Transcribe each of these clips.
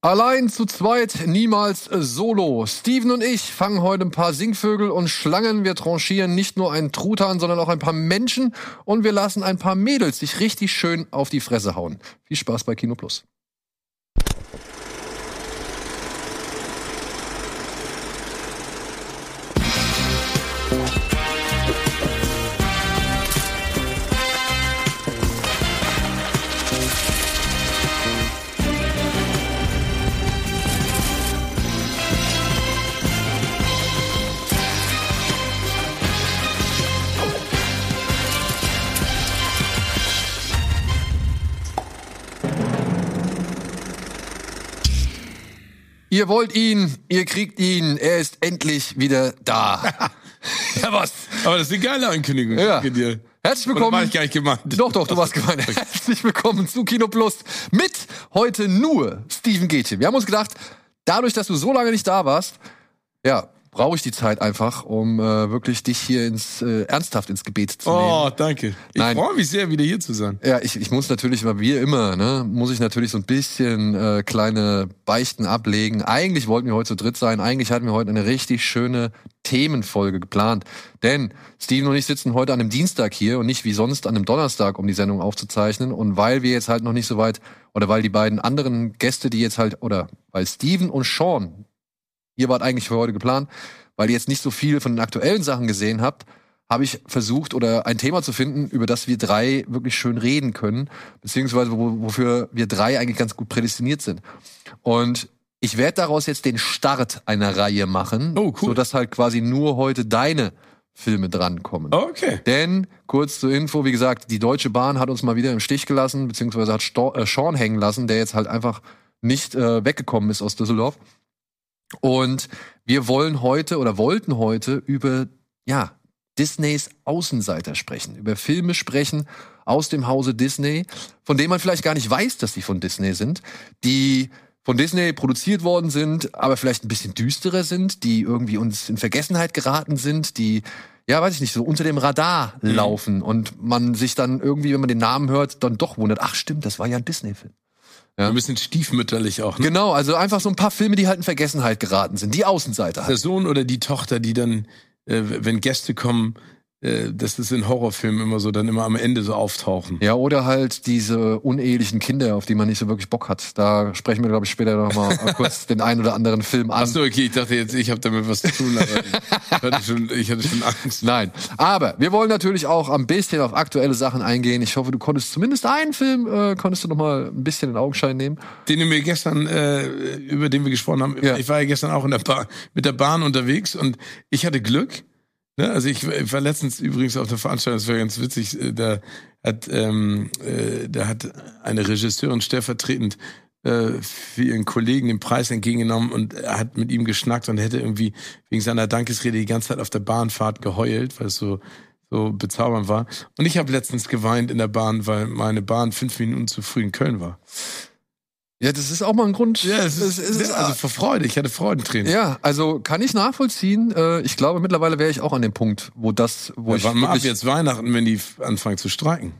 Allein zu zweit, niemals solo. Steven und ich fangen heute ein paar Singvögel und Schlangen. Wir tranchieren nicht nur einen Truthahn, sondern auch ein paar Menschen. Und wir lassen ein paar Mädels sich richtig schön auf die Fresse hauen. Viel Spaß bei Kino Plus. Ihr wollt ihn, ihr kriegt ihn, er ist endlich wieder da. ja, was? Aber das ist eine geile Ankündigung. Ja. Danke dir. Herzlich Oder willkommen. war ich gar nicht gemeint? Doch, doch, du warst gemeint. Herzlich willkommen zu Kino Plus mit heute nur Steven Gätchen. Wir haben uns gedacht, dadurch, dass du so lange nicht da warst, ja, brauche ich die Zeit einfach, um äh, wirklich dich hier ins äh, ernsthaft ins Gebet zu nehmen. Oh, danke. Ich freue mich sehr, wieder hier zu sein. Ja, ich, ich muss natürlich, weil wir immer, ne, muss ich natürlich so ein bisschen äh, kleine Beichten ablegen. Eigentlich wollten wir heute zu dritt sein. Eigentlich hatten wir heute eine richtig schöne Themenfolge geplant. Denn Steven und ich sitzen heute an einem Dienstag hier und nicht wie sonst an einem Donnerstag, um die Sendung aufzuzeichnen. Und weil wir jetzt halt noch nicht so weit, oder weil die beiden anderen Gäste, die jetzt halt, oder weil Steven und Sean, ihr wart eigentlich für heute geplant, weil ihr jetzt nicht so viel von den aktuellen Sachen gesehen habt, habe ich versucht oder ein Thema zu finden, über das wir drei wirklich schön reden können, beziehungsweise wo, wofür wir drei eigentlich ganz gut prädestiniert sind. Und ich werde daraus jetzt den Start einer Reihe machen, Oh, cool. sodass halt quasi nur heute deine Filme drankommen. Okay. Denn, kurz zur Info, wie gesagt, die Deutsche Bahn hat uns mal wieder im Stich gelassen, beziehungsweise hat Sto äh, Sean hängen lassen, der jetzt halt einfach nicht äh, weggekommen ist aus Düsseldorf. Und wir wollen heute oder wollten heute über, ja, Disneys Außenseiter sprechen, über Filme sprechen aus dem Hause Disney, von denen man vielleicht gar nicht weiß, dass die von Disney sind, die von Disney produziert worden sind, aber vielleicht ein bisschen düsterer sind, die irgendwie uns in Vergessenheit geraten sind, die ja, weiß ich nicht, so unter dem Radar laufen und man sich dann irgendwie, wenn man den Namen hört, dann doch wundert, ach stimmt, das war ja ein Disney-Film. Ein bisschen stiefmütterlich auch. Ne? Genau, also einfach so ein paar Filme, die halt in Vergessenheit geraten sind, die Außenseiter Der halt. Sohn oder die Tochter, die dann, äh, wenn Gäste kommen, das ist in Horrorfilmen immer so, dann immer am Ende so auftauchen. Ja, oder halt diese unehelichen Kinder, auf die man nicht so wirklich Bock hat. Da sprechen wir, glaube ich, später noch mal kurz den einen oder anderen Film an. Ach so, okay, ich dachte jetzt, ich habe damit was zu tun, aber ich hatte schon, ich hatte schon Angst. Nein, aber wir wollen natürlich auch ein bisschen auf aktuelle Sachen eingehen. Ich hoffe, du konntest zumindest einen Film, äh, konntest du noch mal ein bisschen in Augenschein nehmen. Den du mir gestern, äh, über den wir gesprochen haben, Ja. ich war ja gestern auch in der Bahn, mit der Bahn unterwegs und ich hatte Glück. Ne? Also ich, ich war letztens übrigens auf der Veranstaltung, das war ganz witzig, äh, da hat, ähm, äh, da hat eine Regisseurin stellvertretend äh, für ihren Kollegen den Preis entgegengenommen und hat mit ihm geschnackt und hätte irgendwie wegen seiner Dankesrede die ganze Zeit auf der Bahnfahrt geheult, weil es so so bezaubernd war. Und ich habe letztens geweint in der Bahn, weil meine Bahn fünf Minuten zu früh in Köln war. Ja, das ist auch mal ein Grund. Ja, es ist, es ist- also vor Freude. Ich hatte Freudentränen. ja, also kann ich nachvollziehen. Äh, ich glaube, mittlerweile wäre ich auch an dem Punkt, wo das, wo Ja, ich Wann ab jetzt Weihnachten, wenn die anfangen zu streiken.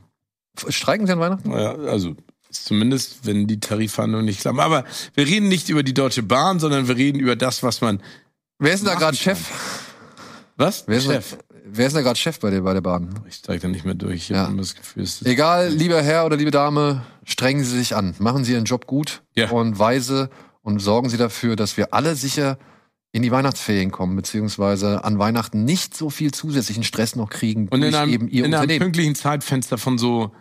streiken Sie an Weihnachten? Ja, also zumindest, wenn die Tarifverhandlungen nicht klappen. Aber wir reden nicht über die Deutsche Bahn, sondern wir reden über das, was man. Wer ist denn da gerade. Chef? Was? Wer ist, Chef. Wer ist denn da gerade Chef bei der, bei der Bahn? Ich steige da nicht mehr durch. Ich Ja. das Gefühl, ist Egal, lieber Herr oder liebe Dame, strengen Sie sich an. Machen Sie Ihren Job gut Ja. und weise und sorgen Sie dafür, dass wir alle sicher in die Weihnachtsferien kommen, beziehungsweise an Weihnachten nicht so viel zusätzlichen Stress noch kriegen und in einem, eben Ihr in einem pünktlichen Zeitfenster von so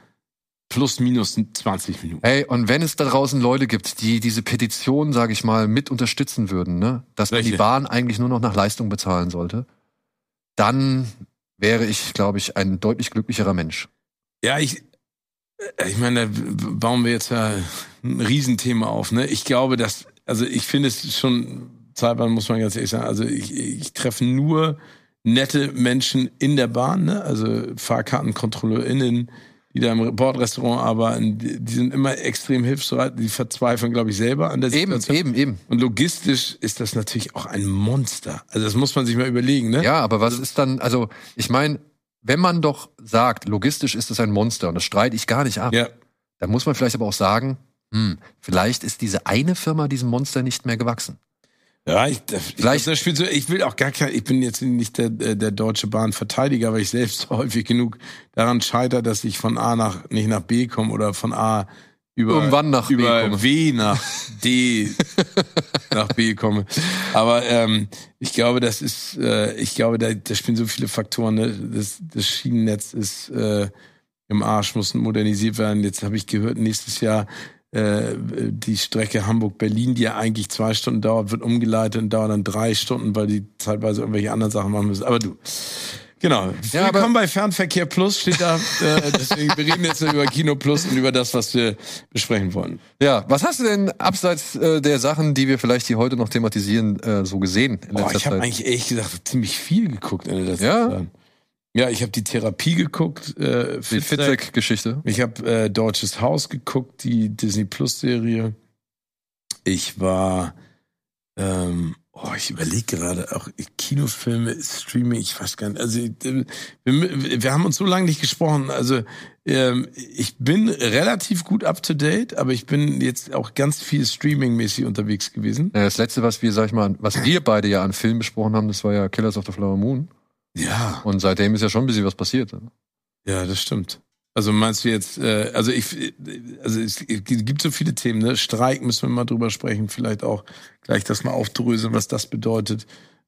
plus minus 20 Minuten. Hey, und wenn es da draußen Leute gibt, die diese Petition, sage ich mal, mit unterstützen würden, ne, dass man die Bahn eigentlich nur noch nach Leistung bezahlen sollte, dann wäre ich, glaube ich, ein deutlich glücklicherer Mensch. Ja, ich, äh, ich meine, da bauen wir jetzt ein Riesenthema auf. Ne? Ich glaube, dass, also ich finde es schon, zeitweise muss man ganz ehrlich sagen, also ich, ich treffe nur nette Menschen in der Bahn, ne? also FahrkartenkontrolleurInnen, die da im Bordrestaurant arbeiten, die, die sind immer extrem hilfsbereit, die verzweifeln, glaube ich, selber an der Eben, Situation. eben, eben. Und logistisch ist das natürlich auch ein Monster. Also das muss man sich mal überlegen, ne? Ja, aber was ist dann, also ich meine, wenn man doch sagt, logistisch ist es ein Monster und das streite ich gar nicht ab, Ja. dann muss man vielleicht aber auch sagen, Hm, vielleicht ist diese eine Firma diesem Monster nicht mehr gewachsen. Ja, ich, ich, Vielleicht, das spielt so, ich will auch gar kein, ich bin jetzt nicht der, der Deutsche Bahn Verteidiger, weil ich selbst häufig genug daran scheitere, dass ich von A nach, nicht nach B komme oder von A über, Irgendwann nach über B W nach D nach B komme. Aber ähm, ich glaube, das ist, äh, ich glaube, da, da spielen so viele Faktoren. Ne? Das, das Schienennetz ist äh, im Arsch, muss modernisiert werden. Jetzt habe ich gehört, nächstes Jahr äh, die Strecke Hamburg-Berlin, die ja eigentlich zwei Stunden dauert, wird umgeleitet und dauert dann drei Stunden, weil die zeitweise irgendwelche anderen Sachen machen müssen. Aber du. Genau. Ja, Willkommen bei Fernverkehr Plus steht da. Äh, deswegen wir reden jetzt über Kino Plus und über das, was wir besprechen wollen. Ja, was hast du denn abseits äh, der Sachen, die wir vielleicht hier heute noch thematisieren, äh, so gesehen? In Boah, ich habe eigentlich ehrlich gesagt ziemlich viel geguckt in der letzten ja? Zeit. Ja, ich habe die Therapie geguckt. Äh, die Fitzek-Geschichte. Ich habe äh, Deutsches Haus geguckt, die Disney Plus-Serie. Ich war, ähm, oh, ich überlege gerade auch Kinofilme, Streaming, ich weiß gar nicht. Also wir, wir haben uns so lange nicht gesprochen. Also ähm, ich bin relativ gut up to date, aber ich bin jetzt auch ganz viel Streaming-mäßig unterwegs gewesen. Ja, das letzte, was wir, sag ich mal, was wir beide ja an Filmen besprochen haben, das war ja Killers of the Flower Moon. Ja. Und seitdem ist ja schon ein bisschen was passiert. Ja, das stimmt. Also meinst du jetzt, äh, also ich, also es gibt so viele Themen, ne? Streik müssen wir mal drüber sprechen, vielleicht auch gleich das mal aufdröseln, was das bedeutet.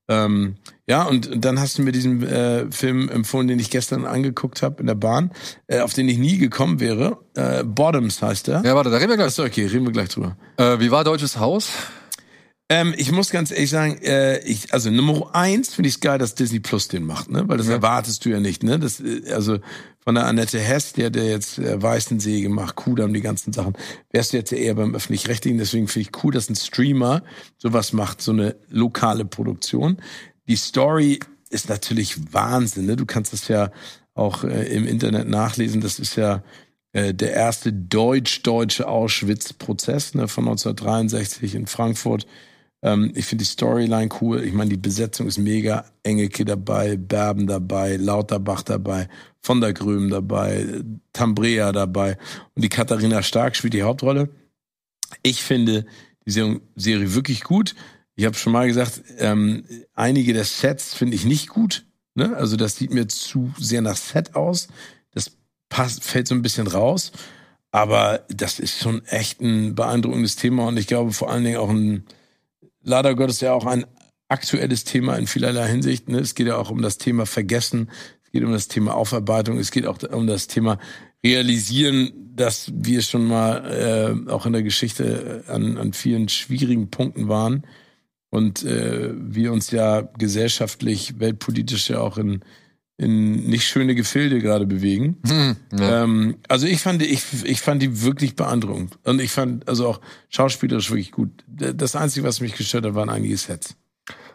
Ähm, ja, und dann hast du mir diesen äh, Film empfohlen, den ich gestern angeguckt habe in der Bahn, äh, auf den ich nie gekommen wäre. Äh, Bottoms heißt der. Ja, warte, da reden wir gleich. Achso, okay, reden wir gleich drüber. Äh, wie war Deutsches Haus? Ähm, ich muss ganz ehrlich sagen, äh, ich, also Nummer eins finde ich es geil, dass Disney Plus den macht, ne? Weil das ja. erwartest du ja nicht, ne? Das, äh, also von der Annette Hess, der der jetzt äh, Weißensee gemacht, Kudam, die ganzen Sachen, wärst du jetzt eher beim öffentlich-rechtlichen. Deswegen finde ich cool, dass ein Streamer sowas macht, so eine lokale Produktion. Die Story ist natürlich Wahnsinn, ne? Du kannst das ja auch äh, im Internet nachlesen. Das ist ja äh, der erste deutsch-deutsche Auschwitz-Prozess ne, von 1963 in Frankfurt ähm, ich finde die Storyline cool. Ich meine, die Besetzung ist mega. Engelke dabei, Berben dabei, Lauterbach dabei, von der Gröm dabei, Tambrea dabei und die Katharina Stark spielt die Hauptrolle. Ich finde die Serie wirklich gut. Ich habe schon mal gesagt, ähm, einige der Sets finde ich nicht gut. Ne? Also das sieht mir zu sehr nach Set aus. Das passt, fällt so ein bisschen raus. Aber das ist schon echt ein beeindruckendes Thema und ich glaube vor allen Dingen auch ein leider Gottes ja auch ein aktuelles Thema in vielerlei Hinsicht. Ne? Es geht ja auch um das Thema Vergessen, es geht um das Thema Aufarbeitung, es geht auch um das Thema Realisieren, dass wir schon mal äh, auch in der Geschichte an, an vielen schwierigen Punkten waren und äh, wir uns ja gesellschaftlich, weltpolitisch ja auch in in nicht schöne Gefilde gerade bewegen. Hm, ja. ähm, also ich fand, ich, ich fand die wirklich beeindruckend. Und ich fand also auch schauspielerisch wirklich gut. Das Einzige, was mich gestört hat, waren einige Sets.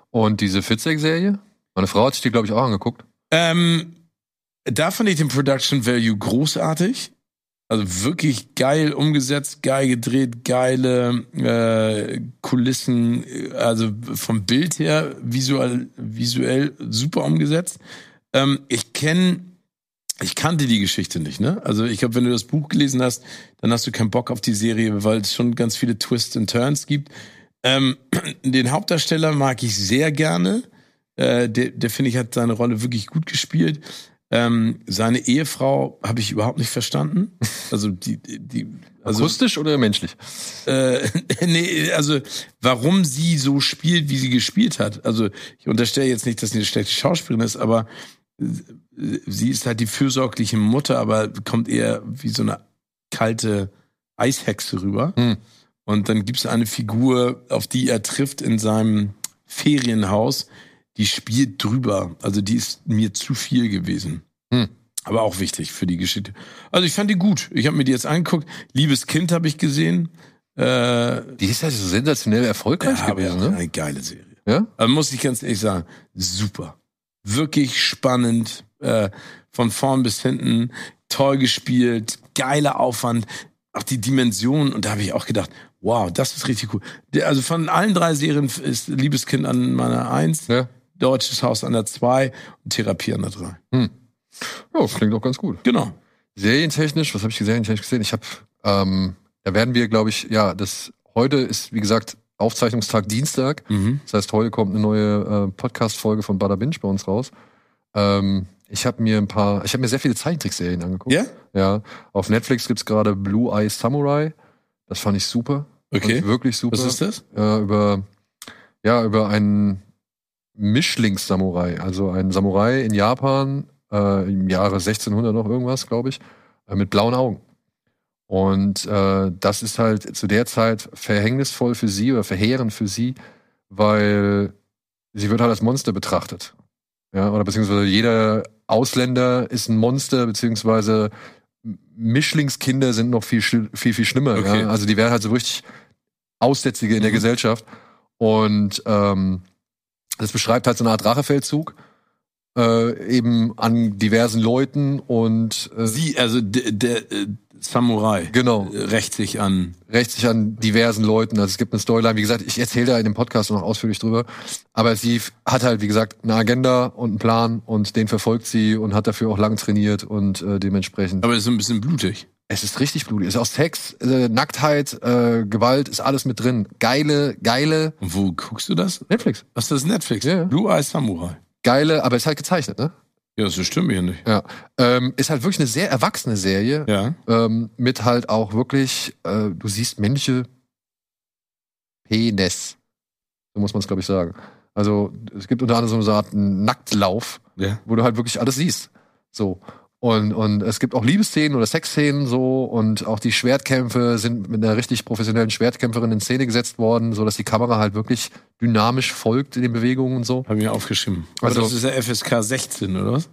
Und diese Fitzek-Serie? Meine Frau hat sich die, glaube ich, auch angeguckt. Ähm, da fand ich den Production Value großartig. Also wirklich geil umgesetzt, geil gedreht, geile äh, Kulissen, also vom Bild her visuell, visuell super umgesetzt. Ähm, ich kenne, ich kannte die Geschichte nicht, ne? Also ich glaube, wenn du das Buch gelesen hast, dann hast du keinen Bock auf die Serie, weil es schon ganz viele Twists und Turns gibt. Ähm, den Hauptdarsteller mag ich sehr gerne. Äh, der, der finde ich, hat seine Rolle wirklich gut gespielt. Ähm, seine Ehefrau habe ich überhaupt nicht verstanden. Also die, die also, akustisch oder menschlich? Äh, nee, also warum sie so spielt, wie sie gespielt hat. Also ich unterstelle jetzt nicht, dass sie eine schlechte Schauspielerin ist, aber sie ist halt die fürsorgliche Mutter, aber kommt eher wie so eine kalte Eishexe rüber. Hm. Und dann gibt es eine Figur, auf die er trifft in seinem Ferienhaus, die spielt drüber. Also die ist mir zu viel gewesen. Hm. Aber auch wichtig für die Geschichte. Also ich fand die gut. Ich habe mir die jetzt angeguckt. Liebes Kind habe ich gesehen. Äh, die ist halt so sensationell erfolgreich ja, gewesen, ne? Eine geile Serie. Ja? Also muss ich ganz ehrlich sagen, super wirklich spannend, äh, von vorn bis hinten, toll gespielt, geiler Aufwand, auch die Dimension. Und da habe ich auch gedacht, wow, das ist richtig cool. Also von allen drei Serien ist Liebeskind an meiner Eins, ja. Deutsches Haus an der Zwei und Therapie an der Drei. Hm. Ja, klingt auch ganz gut. Genau. Serientechnisch, was habe ich serientechnisch gesehen? Ich habe ähm, Da werden wir, glaube ich, ja, das heute ist, wie gesagt, Aufzeichnungstag Dienstag. Mhm. Das heißt, heute kommt eine neue äh, Podcast-Folge von Bada Binge bei uns raus. Ähm, ich habe mir ein paar, ich habe mir sehr viele Zeichentrickserien angeguckt. Ja? Ja. Auf Netflix gibt's gerade Blue Eye Samurai. Das fand ich super. Okay. ich wirklich super. Was ist das? äh, über ja über einen Mischlings-Samurai, also ein Samurai in Japan äh, im Jahre 1600 noch irgendwas, glaube ich, äh, mit blauen Augen. Und äh, das ist halt zu der Zeit verhängnisvoll für sie oder verheerend für sie, weil sie wird halt als Monster betrachtet. Ja, oder beziehungsweise jeder Ausländer ist ein Monster, beziehungsweise Mischlingskinder sind noch viel, viel, viel schlimmer. Okay. Ja? Also die werden halt so richtig Aussätzige in der Mhm. Gesellschaft. Und ähm, das beschreibt halt so eine Art Rachefeldzug, äh, eben an diversen Leuten und äh, Sie, also der, der äh, Samurai genau, rächt sich an. rächt sich an diversen Leuten. Also es gibt eine Storyline, wie gesagt, ich erzähle da in dem Podcast noch ausführlich drüber. Aber sie hat halt, wie gesagt, eine Agenda und einen Plan und den verfolgt sie und hat dafür auch lang trainiert und äh, dementsprechend. Aber ist so ein bisschen blutig. Es ist richtig blutig. Es ist auch Sex, äh, Nacktheit, äh, Gewalt, ist alles mit drin. Geile, geile Und wo guckst du das? Netflix. Was ist das Netflix? Ja. Blue Eye Samurai. Geile, aber ist halt gezeichnet, ne? Ja, das stimmt mir nicht. Ja. Ähm, ist halt wirklich eine sehr erwachsene Serie. Ja. ähm, mit halt auch wirklich, äh, du siehst männliche Penis. So muss man es, glaube ich, sagen. Also es gibt unter anderem so eine Art Nacktlauf, Ja. wo du halt wirklich alles siehst. So. Und, und es gibt auch Liebesszenen oder Sexszenen so und auch die Schwertkämpfe sind mit einer richtig professionellen Schwertkämpferin in Szene gesetzt worden, so dass die Kamera halt wirklich dynamisch folgt in den Bewegungen und so. Habe ich mir aufgeschrieben. Aber Also- das ist ja FSK 16, oder was?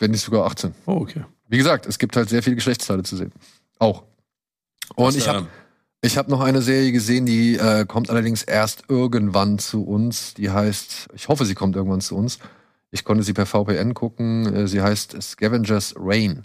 Wenn nicht sogar 18. Oh, okay. Wie gesagt, es gibt halt sehr viele Geschlechtsteile zu sehen. Auch. Und ich habe Ich habe noch eine Serie gesehen, die äh, kommt allerdings erst irgendwann zu uns. Die heißt, ich hoffe, sie kommt irgendwann zu uns. Ich konnte sie per VPN gucken. Äh, sie heißt Scavengers Rain.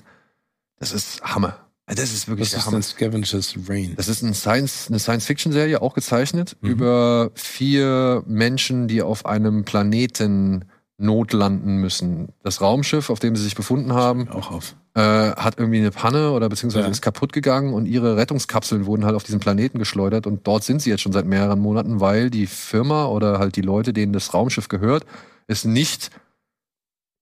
Das ist Hammer. Äh, Das ist wirklich Was der ist Hammer. denn Scavengers Rain? Das ist ein Science, eine Science-Fiction-Serie, auch gezeichnet, Mhm. über vier Menschen, die auf einem Planeten notlanden müssen. Das Raumschiff, auf dem sie sich befunden haben, Auch auf. äh, hat irgendwie eine Panne oder beziehungsweise Ja. ist kaputt gegangen und ihre Rettungskapseln wurden halt auf diesen Planeten geschleudert und dort sind sie jetzt schon seit mehreren Monaten, weil die Firma oder halt die Leute, denen das Raumschiff gehört, es nicht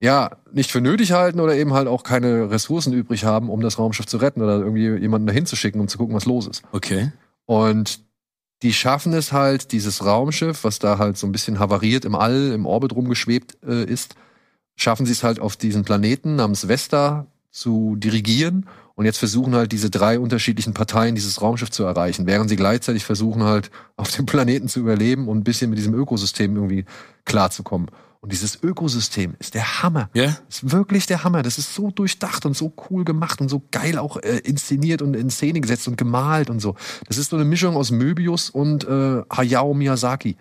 ja, nicht für nötig halten oder eben halt auch keine Ressourcen übrig haben, um das Raumschiff zu retten oder irgendwie jemanden dahin zu schicken, um zu gucken, was los ist. Okay. Und die schaffen es halt, dieses Raumschiff, was da halt so ein bisschen havariert im All, im Orbit rumgeschwebt äh, ist, schaffen sie es halt auf diesen Planeten namens Vesta zu dirigieren. Und jetzt versuchen halt diese drei unterschiedlichen Parteien dieses Raumschiff zu erreichen, während sie gleichzeitig versuchen halt auf dem Planeten zu überleben und ein bisschen mit diesem Ökosystem irgendwie klarzukommen. Und dieses Ökosystem ist der Hammer. Ja? ist wirklich der Hammer. Das ist so durchdacht und so cool gemacht und so geil auch äh, inszeniert und in Szene gesetzt und gemalt und so. Das ist so eine Mischung aus Möbius und äh, Hayao Miyazaki.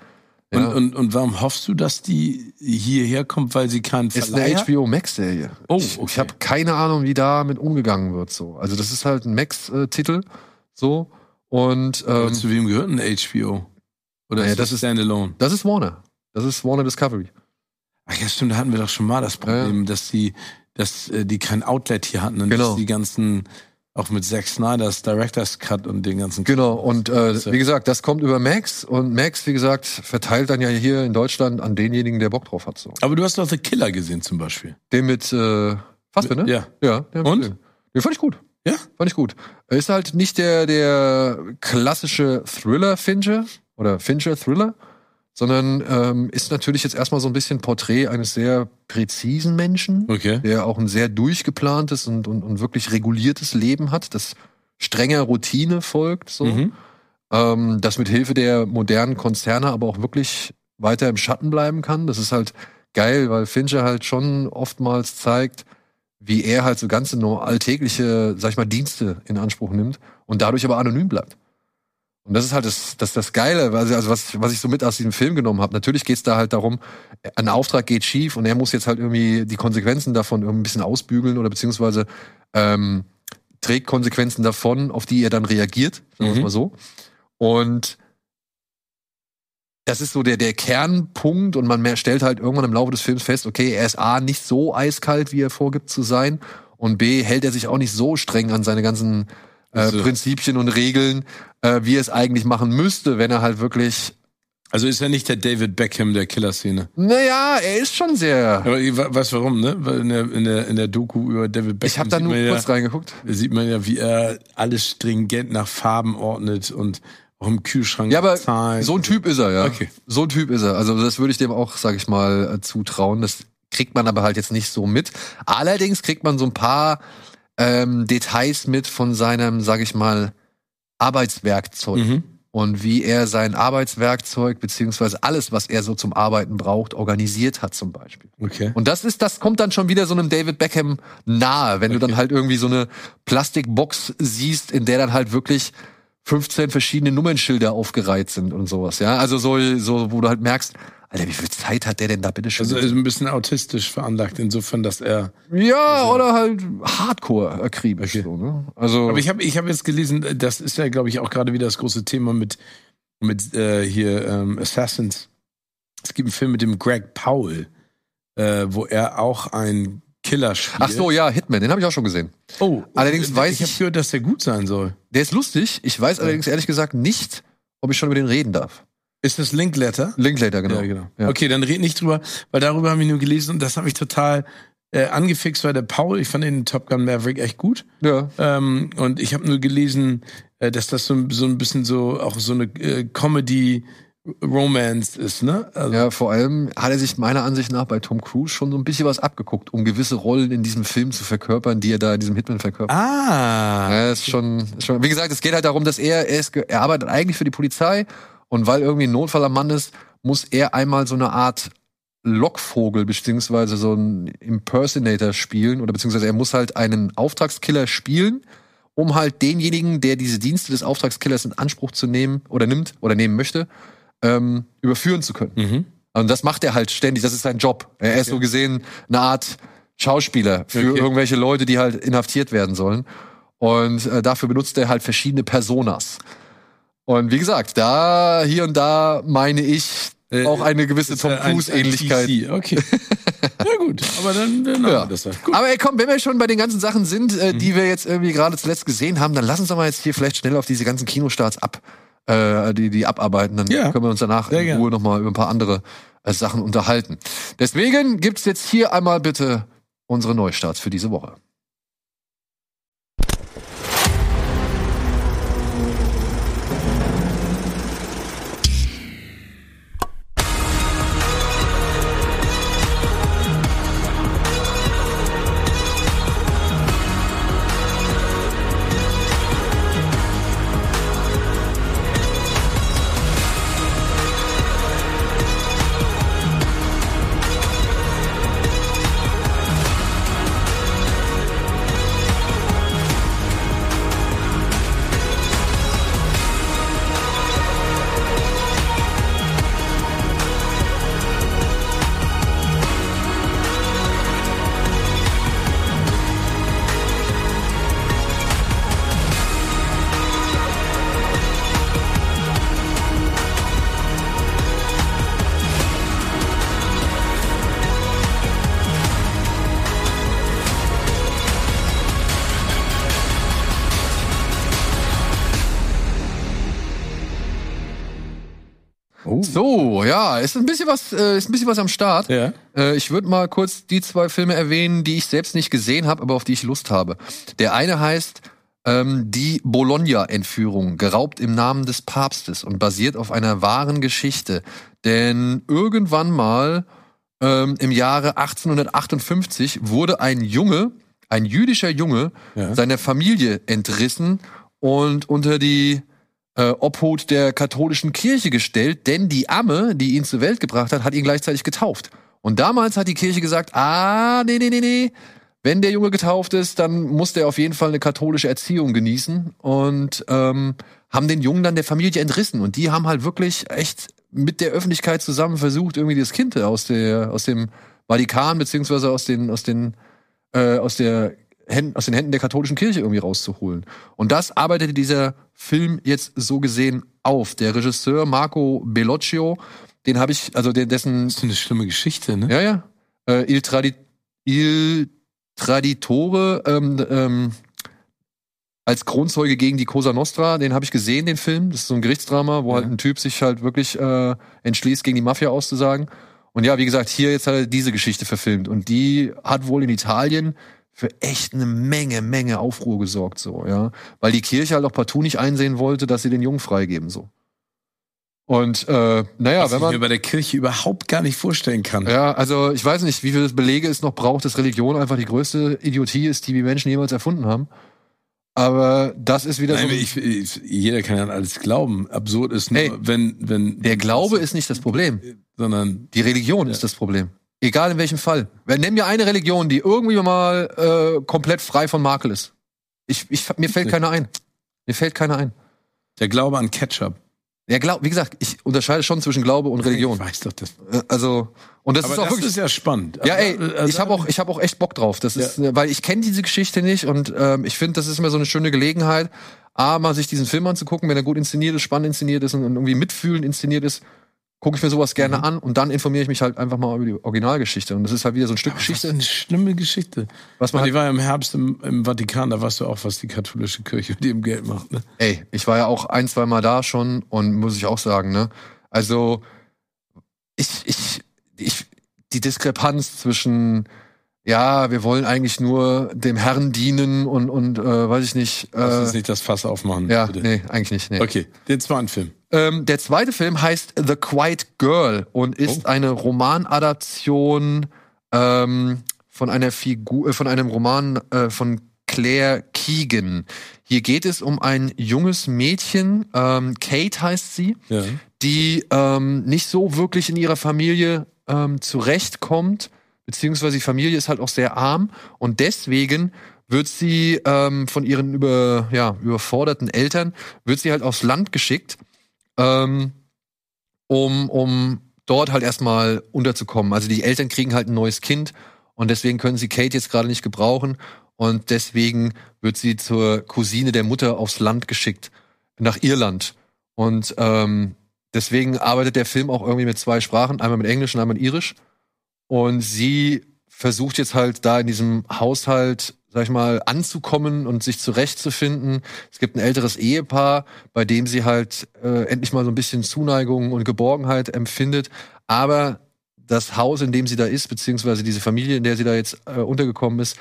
Und, Ja. und, und warum hoffst du, dass die hierher kommt, weil sie keinen ist Verleih eine hat? HBO Max Serie. Oh, Ich, okay. ich habe keine Ahnung, wie damit umgegangen wird so. Also das ist halt ein Max äh, Titel so und Aber ähm, zu wem gehört ein HBO? Oder Naja, ist das das ist- Standalone? das ist Warner. Das ist Warner Discovery. Ach ja, stimmt, da hatten wir doch schon mal das Problem, dass die, dass äh, die kein Outlet hier hatten und Genau. dass die ganzen, auch mit Zack Snyder's Director's Cut und den ganzen Genau, und äh, wie gesagt, das kommt über Max und Max, wie gesagt, verteilt dann ja hier in Deutschland an denjenigen, der Bock drauf hat. So. Aber du hast doch The Killer gesehen zum Beispiel. Den mit äh, Fassbinder, ne? Ja. Ja. Den Und? gesehen. Den fand ich gut. Ja? Fand ich gut. Er Ist halt nicht der, der klassische Thriller-Fincher oder Fincher-Thriller, sondern ähm, ist natürlich jetzt erstmal so ein bisschen Porträt eines sehr präzisen Menschen, Okay. der auch ein sehr durchgeplantes und, und, und wirklich reguliertes Leben hat, das strenger Routine folgt, so. Mhm. Ähm, das mit Hilfe der modernen Konzerne aber auch wirklich weiter im Schatten bleiben kann. Das ist halt geil, weil Fincher halt schon oftmals zeigt, wie er halt so ganze nur alltägliche, sag ich mal, Dienste in Anspruch nimmt und dadurch aber anonym bleibt. Und das ist halt das, das, das Geile, also also was, was ich so mit aus diesem Film genommen habe. Natürlich geht's da halt darum, ein Auftrag geht schief und er muss jetzt halt irgendwie die Konsequenzen davon irgendwie ein bisschen ausbügeln oder beziehungsweise ähm, trägt Konsequenzen davon, auf die er dann reagiert, sagen wir es Mhm. mal so. Und das ist so der, der Kernpunkt und man stellt halt irgendwann im Laufe des Films fest, okay, er ist A, nicht so eiskalt, wie er vorgibt zu sein und B, hält er sich auch nicht so streng an seine ganzen äh, Also- Prinzipien und Regeln, äh, wie er es eigentlich machen müsste, wenn er halt wirklich. Also ist er nicht der David Beckham der Killerszene. Naja, er ist schon sehr. Aber ich wa- weiß warum, ne? In der, in der, in der Doku über David Beckham Ich habe da nur kurz ja, reingeguckt. sieht man ja, wie er alles stringent nach Farben ordnet und auch im Kühlschrank Ja, aber zahlt. so ein Typ ist er, ja. Okay. So ein Typ ist er. Also das würde ich dem auch, sag ich mal, äh, zutrauen. Das kriegt man aber halt jetzt nicht so mit. Allerdings kriegt man so ein paar ähm, Details mit von seinem, sag ich mal, Arbeitswerkzeug. Mhm. Und wie er sein Arbeitswerkzeug, beziehungsweise alles, was er so zum Arbeiten braucht, organisiert hat zum Beispiel. Okay. Und das ist, das kommt dann schon wieder so einem David Beckham nahe, wenn du dann halt irgendwie so eine Plastikbox siehst, in der dann halt wirklich 15 verschiedene Nummernschilder aufgereiht sind und sowas, ja. Also so, so, wo du halt merkst, Alter, wie viel Zeit hat der denn da bitte schon? Also ist ein bisschen autistisch veranlagt, insofern, dass er. ja, oder halt Hardcore akribisch, Okay. so, ne? Also, Aber ich habe ich hab jetzt gelesen, das ist ja, glaube ich, auch gerade wieder das große Thema mit, mit äh, hier ähm, Assassins. Es gibt einen Film mit dem Greg Powell, äh, wo er auch ein Killer spielt. ach so, ja, Hitman, den habe ich auch schon gesehen. Oh, Allerdings äh, weiß ich. ich- habe gehört, dass der gut sein soll. Der ist lustig. Ich weiß allerdings ehrlich gesagt nicht, ob ich schon über den reden darf. Ist das Linkletter? Linklater, genau. Ja, genau. Ja. Okay, dann red nicht drüber, weil darüber habe ich nur gelesen und das hat mich total äh, angefixt, weil der Paul, ich fand den Top Gun Maverick echt gut. Ja. Ähm, und ich habe nur gelesen, äh, dass das so, so ein bisschen so auch so eine äh, Comedy Romance ist, ne? Also, Ja, vor allem hat er sich meiner Ansicht nach bei Tom Cruise schon so ein bisschen was abgeguckt, um gewisse Rollen in diesem Film zu verkörpern, die er da in diesem Hitman verkörpert. Ah. Ja, ist schon, ist schon, wie gesagt, es geht halt darum, dass er, er, ist, er arbeitet eigentlich für die Polizei und weil irgendwie ein Notfall am Mann ist, muss er einmal so eine Art Lockvogel beziehungsweise so ein Impersonator spielen oder beziehungsweise er muss halt einen Auftragskiller spielen, um halt denjenigen, der diese Dienste des Auftragskillers in Anspruch zu nehmen oder nimmt oder nehmen möchte, ähm, überführen zu können. Mhm. Und das macht er halt ständig. Das ist sein Job. Er ist so gesehen eine Art Schauspieler für Okay. irgendwelche Leute, die halt inhaftiert werden sollen. Und äh, dafür benutzt er halt verschiedene Personas. Und wie gesagt, da hier und da meine ich Äh, auch eine gewisse Tom ja ein- Okay. ja gut, aber dann, dann Ja. das halt. Gut. Aber ey, komm, wenn wir schon bei den ganzen Sachen sind, äh, Mhm. die wir jetzt irgendwie gerade zuletzt gesehen haben, dann lass uns doch mal jetzt hier vielleicht schnell auf diese ganzen Kinostarts ab, äh, die, die abarbeiten. Dann Ja. können wir uns danach in. Ruhe nochmal über ein paar andere äh, Sachen unterhalten. Deswegen gibt's jetzt hier einmal bitte unsere Neustarts für diese Woche. Was, äh, ist ein bisschen was am Start. Ja. Äh, ich würde mal kurz die zwei Filme erwähnen, die ich selbst nicht gesehen habe, aber auf die ich Lust habe. Der eine heißt ähm, Die Bologna-Entführung, geraubt im Namen des Papstes und basiert auf einer wahren Geschichte. Denn irgendwann mal ähm, im Jahre 1858 wurde ein Junge, ein jüdischer Junge, Ja. seiner Familie entrissen und unter die äh, Obhut der katholischen Kirche gestellt, denn die Amme, die ihn zur Welt gebracht hat, hat ihn gleichzeitig getauft. Und damals hat die Kirche gesagt, ah, nee, nee, nee, nee, wenn der Junge getauft ist, dann muss der auf jeden Fall eine katholische Erziehung genießen und ähm, haben den Jungen dann der Familie entrissen. Und die haben halt wirklich echt mit der Öffentlichkeit zusammen versucht, irgendwie das Kind aus der, aus dem Vatikan beziehungsweise aus den, aus den, äh, aus der Händen, aus den Händen der katholischen Kirche irgendwie rauszuholen. Und das arbeitete dieser Film jetzt so gesehen auf. Der Regisseur Marco Bellocchio, den habe ich, also der, dessen Das ist eine schlimme Geschichte, ne? ja, ja. Äh, Il, Tradi Il Traditore, ähm, ähm, als Kronzeuge gegen die Cosa Nostra. Den habe ich gesehen, den Film. Das ist so ein Gerichtsdrama, wo Ja. halt ein Typ sich halt wirklich äh, entschließt, gegen die Mafia auszusagen. Und ja, wie gesagt, hier jetzt hat er diese Geschichte verfilmt. Und die hat wohl in Italien für echt eine Menge, Menge Aufruhr gesorgt, so, ja. Weil die Kirche halt auch partout nicht einsehen wollte, dass sie den Jungen freigeben, so. Und äh, naja, Was wenn ich mir man. bei der Kirche überhaupt gar nicht vorstellen kann. Ja, also ich weiß nicht, wie viele Belege es noch braucht, dass Religion einfach die größte Idiotie ist, die wir Menschen jemals erfunden haben. Aber das ist wieder Nein, so. ich, ich, jeder kann ja an alles glauben. Absurd ist nur, Ey, wenn, wenn. der Glaube ist nicht das Problem. Sondern, Die Religion ist das Problem. Egal in welchem Fall. Wir nennen mir eine Religion, die irgendwie mal äh, komplett frei von Makel ist. Ich, ich, mir fällt keiner ein. Mir fällt keiner ein. der Glaube an Ketchup. Ja, glaub, wie gesagt, ich unterscheide schon zwischen Glaube und Religion. Ich weiß doch das. Äh, Also, und das Aber ist auch das wirklich. ist ja spannend. ja, ey, Also, ich habe auch, ich habe auch echt Bock drauf. Das ist, äh, weil ich kenne diese Geschichte nicht und ähm, ich finde, das ist immer so eine schöne Gelegenheit, a mal sich diesen Film anzugucken, wenn er gut inszeniert ist, spannend inszeniert ist und irgendwie mitfühlend inszeniert ist, gucke ich mir sowas gerne Mhm. an und dann informiere ich mich halt einfach mal über die Originalgeschichte und das ist halt wieder so ein Stück Was Geschichte, eine schlimme Geschichte. was man halt die war ja im Herbst im, im Vatikan, da weißt du auch, was die katholische Kirche mit ihrem Geld macht. Ne? Ey, ich war ja auch ein, zwei Mal da schon und muss ich auch sagen, ne? Also, ich, ich, ich, die Diskrepanz zwischen, ja, wir wollen eigentlich nur dem Herrn dienen und, und äh, weiß ich nicht. Lass Äh, uns nicht das Fass aufmachen. ja, bitte. nee, eigentlich nicht. Nee. Okay, den zweiten Film. Ähm, der zweite Film heißt The Quiet Girl und ist Oh. eine Romanadaption ähm, von einer Figur, äh, von einem Roman äh, von Claire Keegan. Hier geht es um ein junges Mädchen, ähm, Kate heißt sie, Ja. die ähm, nicht so wirklich in ihrer Familie ähm, zurechtkommt, beziehungsweise die Familie ist halt auch sehr arm und deswegen wird sie ähm, von ihren über, ja, überforderten Eltern, wird sie halt aufs Land geschickt, ähm, um, um dort halt erstmal unterzukommen. Also die Eltern kriegen halt ein neues Kind und deswegen können sie Kate jetzt gerade nicht gebrauchen und deswegen wird sie zur Cousine der Mutter aufs Land geschickt, nach Irland. Und ähm, deswegen arbeitet der Film auch irgendwie mit zwei Sprachen, einmal mit Englisch und einmal mit Irisch. Und sie versucht jetzt halt da in diesem Haushalt, sag ich mal, anzukommen und sich zurechtzufinden. Es gibt ein älteres Ehepaar, bei dem sie halt äh, endlich mal so ein bisschen Zuneigung und Geborgenheit empfindet. Aber das Haus, in dem sie da ist, beziehungsweise diese Familie, in der sie da jetzt äh, untergekommen ist,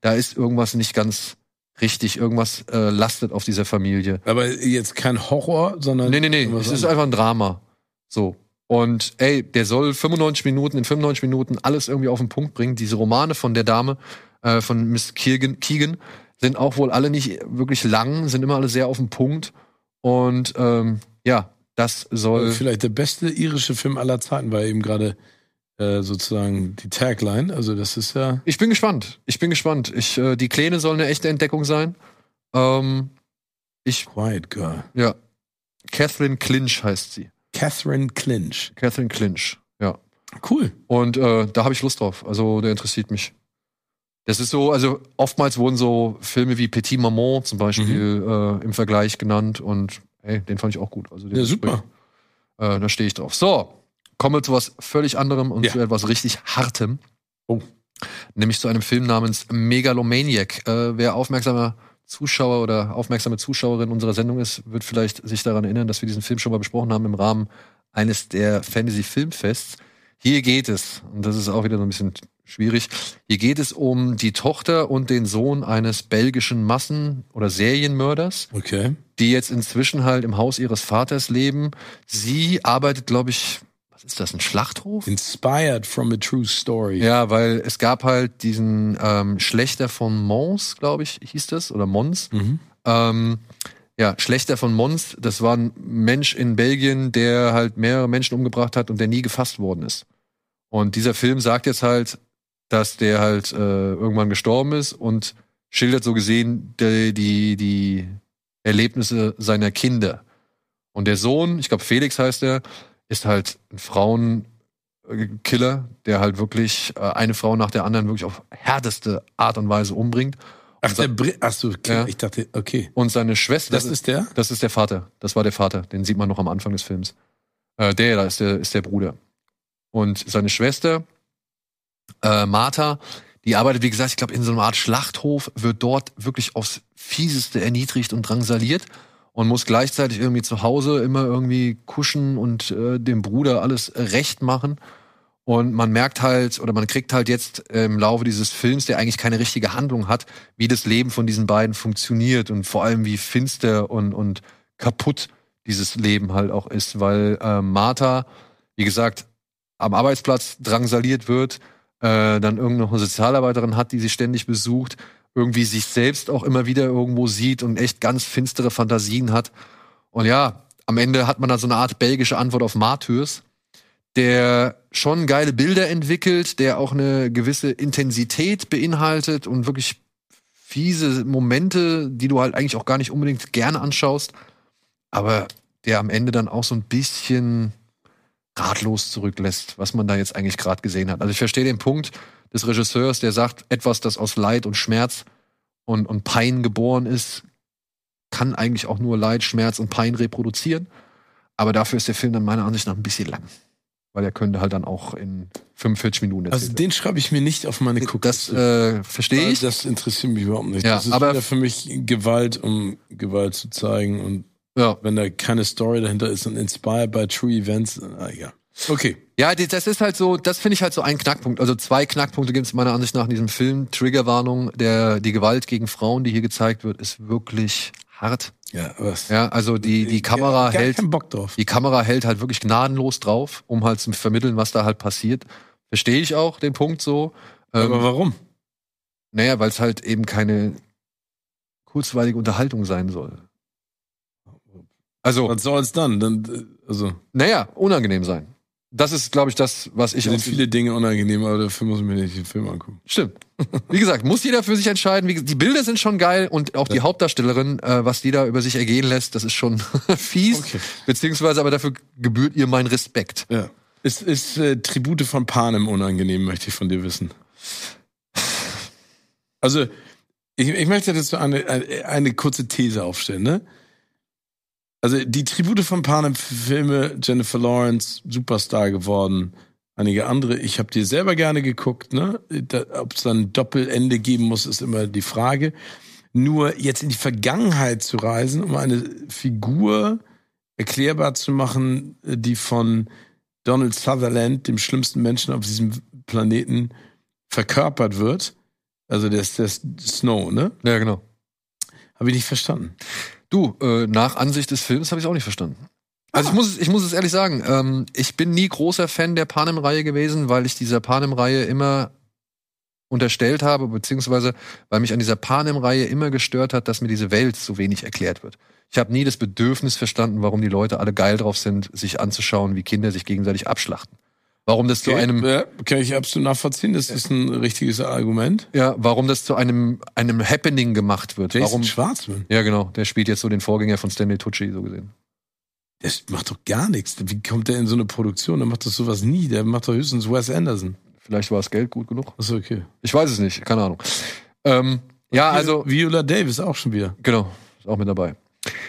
da ist irgendwas nicht ganz richtig. Irgendwas äh, lastet auf dieser Familie. Aber jetzt kein Horror, sondern. Nee, nee, nee. Es ist einfach ein Drama. So. Und ey, der soll 95 Minuten, in 95 Minuten alles irgendwie auf den Punkt bringen. Diese Romane von der Dame, äh, von Miss Keegan, Keegan, sind auch wohl alle nicht wirklich lang, sind immer alle sehr auf den Punkt. Und ähm, ja, das soll. Vielleicht der beste irische Film aller Zeiten war eben gerade äh, sozusagen die Tagline. Also das ist ja. Ich bin gespannt. Ich bin gespannt. Ich, äh, die Kleine soll eine echte Entdeckung sein. Ähm, ich, Quiet Girl. ja. Catherine Clinch heißt sie. Catherine Clinch. Catherine Clinch, ja. Cool. Und äh, da habe ich Lust drauf. Also der interessiert mich. Das ist so, also oftmals wurden so Filme wie Petit Maman zum Beispiel äh, im Vergleich genannt und ey, den fand ich auch gut. Also den Mhm. Ja, super. Äh, da stehe ich drauf. So, kommen wir zu was völlig anderem und Ja. zu etwas richtig Hartem. Oh. Nämlich zu einem Film namens Megalomaniac. Äh, wer aufmerksamer Zuschauer oder aufmerksame Zuschauerin unserer Sendung ist, wird vielleicht sich daran erinnern, dass wir diesen Film schon mal besprochen haben im Rahmen eines der Fantasy Filmfests. Hier geht es, und das ist auch wieder so ein bisschen schwierig, hier geht es um die Tochter und den Sohn eines belgischen Massen- oder Serienmörders Okay. die jetzt inzwischen halt im Haus ihres Vaters leben. Sie arbeitet, glaube ich, ist das, ein Schlachthof? Inspired from a true story. Ja, weil es gab halt diesen ähm, Schlechter von Mons, glaube ich, hieß das, oder Mons. Mhm. Ähm, ja, Schlechter von Mons, das war ein Mensch in Belgien, der halt mehrere Menschen umgebracht hat und der nie gefasst worden ist. Und dieser Film sagt jetzt halt, dass der halt äh, irgendwann gestorben ist und schildert so gesehen die, die, die Erlebnisse seiner Kinder. Und der Sohn, ich glaube Felix heißt er, ist halt ein Frauenkiller, der halt wirklich äh, eine Frau nach der anderen wirklich auf härteste Art und Weise umbringt. Ach, der Bri Ach so, okay. Ja. ich dachte, okay. Und seine Schwester, Das ist der? das ist der Vater. Das war der Vater. Den sieht man noch am Anfang des Films. Äh, der da ist der, ist der Bruder. Und seine Schwester, äh, Martha, Die arbeitet, wie gesagt, ich glaube, in so einer Art Schlachthof, wird dort wirklich aufs Fieseste erniedrigt und drangsaliert und muss gleichzeitig irgendwie zu Hause immer irgendwie kuschen und äh, dem Bruder alles recht machen. Und man merkt halt, oder man kriegt halt jetzt im Laufe dieses Films, der eigentlich keine richtige Handlung hat, wie das Leben von diesen beiden funktioniert und vor allem wie finster und, und kaputt dieses Leben halt auch ist, weil äh, Martha, wie gesagt, am Arbeitsplatz drangsaliert wird, äh, dann irgendeine Sozialarbeiterin hat, die sie ständig besucht, irgendwie sich selbst auch immer wieder irgendwo sieht und echt ganz finstere Fantasien hat. Und ja, am Ende hat man dann so eine Art belgische Antwort auf Martyrs, der schon geile Bilder entwickelt, der auch eine gewisse Intensität beinhaltet und wirklich fiese Momente, die du halt eigentlich auch gar nicht unbedingt gerne anschaust, aber der am Ende dann auch so ein bisschen ratlos zurücklässt, was man da jetzt eigentlich gerade gesehen hat. Also ich verstehe den Punkt des Regisseurs, der sagt, etwas, das aus Leid und Schmerz und, und Pein geboren ist, kann eigentlich auch nur Leid, Schmerz und Pein reproduzieren. Aber dafür ist der Film dann meiner Ansicht nach ein bisschen lang. Weil er könnte halt dann auch in 45 Minuten Also den schreibe ich mir nicht auf meine Gucke. Das äh, verstehe ich. Das interessiert mich überhaupt nicht. Ja, das ist aber wieder für mich Gewalt, um Gewalt zu zeigen. Und ja. wenn da keine Story dahinter ist und inspired by true events, na, ja. Okay. Ja, das ist halt so, das finde ich halt so ein Knackpunkt. Also zwei Knackpunkte gibt es meiner Ansicht nach in diesem Film. Triggerwarnung, der die Gewalt gegen Frauen, die hier gezeigt wird, ist wirklich hart. Ja, was? Ja, also die die Kamera Gar hält keinen Bock drauf. die Kamera hält halt wirklich gnadenlos drauf, um halt zu vermitteln, was da halt passiert. Verstehe ich auch den Punkt so. Ähm, Aber warum? naja, weil es halt eben keine kurzweilige Unterhaltung sein soll. Also, Was soll's dann? dann äh, also, naja, unangenehm sein. Das ist, glaube ich, das, was ich es sind viele Dinge unangenehm, aber dafür muss ich mir nicht den Film angucken. Stimmt. Wie gesagt, muss jeder für sich entscheiden. Wie, die Bilder sind schon geil und auch die Hauptdarstellerin, äh, was die da über sich ergehen lässt, das ist schon fies. Okay. Beziehungsweise aber dafür gebührt ihr mein Respekt. Ja. Ist, ist äh, Tribute von Panem unangenehm, möchte ich von dir wissen. Also, ich, ich möchte dazu eine, eine, eine kurze These aufstellen, ne? Also, die Tribute von Panem-Filme, Jennifer Lawrence, Superstar geworden, einige andere. Ich habe die selber gerne geguckt, ne? Ob es dann ein Doppelende geben muss, ist immer die Frage. Nur jetzt in die Vergangenheit zu reisen, um eine Figur erklärbar zu machen, die von Donald Sutherland, dem schlimmsten Menschen auf diesem Planeten, verkörpert wird. Also der ist der Snow, ne? Ja, genau. Habe ich nicht verstanden. Du, äh, nach Ansicht des Films habe ich auch nicht verstanden. Also ich muss, es- ich muss es ehrlich sagen, ähm, ich bin nie großer Fan der Panem-Reihe gewesen, weil ich dieser Panem-Reihe immer unterstellt habe, beziehungsweise weil mich an dieser Panem-Reihe immer gestört hat, dass mir diese Welt so wenig erklärt wird. Ich habe nie das Bedürfnis verstanden, warum die Leute alle geil drauf sind, sich anzuschauen, wie Kinder sich gegenseitig abschlachten. Warum das zu einem, ja, kann ich absolut nachvollziehen. Das ist ein richtiges Argument. ja, warum das zu einem, einem Happening gemacht wird. Jason Warum? Schwartzman, Ja, genau. Der spielt jetzt so den Vorgänger von Stanley Tucci, so gesehen. der macht doch gar nichts. Wie kommt der in so eine Produktion? Der macht doch sowas nie. Der macht doch höchstens Wes Anderson. Vielleicht war das Geld gut genug. Achso, okay. Ich weiß es nicht, keine Ahnung. Ähm, ja, also, Viola Davis auch schon wieder. genau, ist auch mit dabei.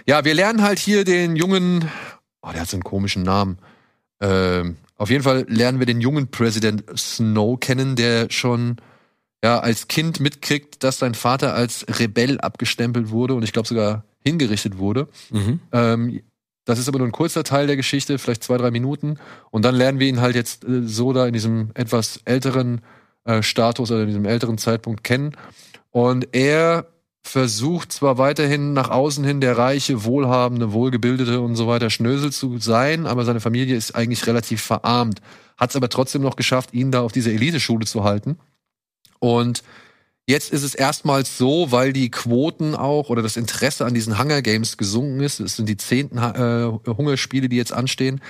Ja, wir lernen halt hier den jungen, oh, der hat so einen komischen Namen. Ähm, auf jeden Fall lernen wir den jungen Präsident Snow kennen, der schon ja als Kind mitkriegt, dass sein Vater als Rebell abgestempelt wurde und ich glaube sogar hingerichtet wurde. Mhm. Ähm, das ist aber nur ein kurzer Teil der Geschichte, vielleicht zwei, drei Minuten. Und dann lernen wir ihn halt jetzt äh, so da in diesem etwas älteren äh, Status oder in diesem älteren Zeitpunkt kennen. Und er versucht zwar weiterhin nach außen hin der reiche, wohlhabende, wohlgebildete und so weiter Schnösel zu sein, aber seine Familie ist eigentlich relativ verarmt. Hat es aber trotzdem noch geschafft, ihn da auf dieser Eliteschule zu halten. Und Jetzt ist es erstmals so, weil die Quoten auch oder das Interesse an diesen Hunger Games gesunken ist. Es sind die zehnten äh, Hungerspiele, die jetzt anstehen.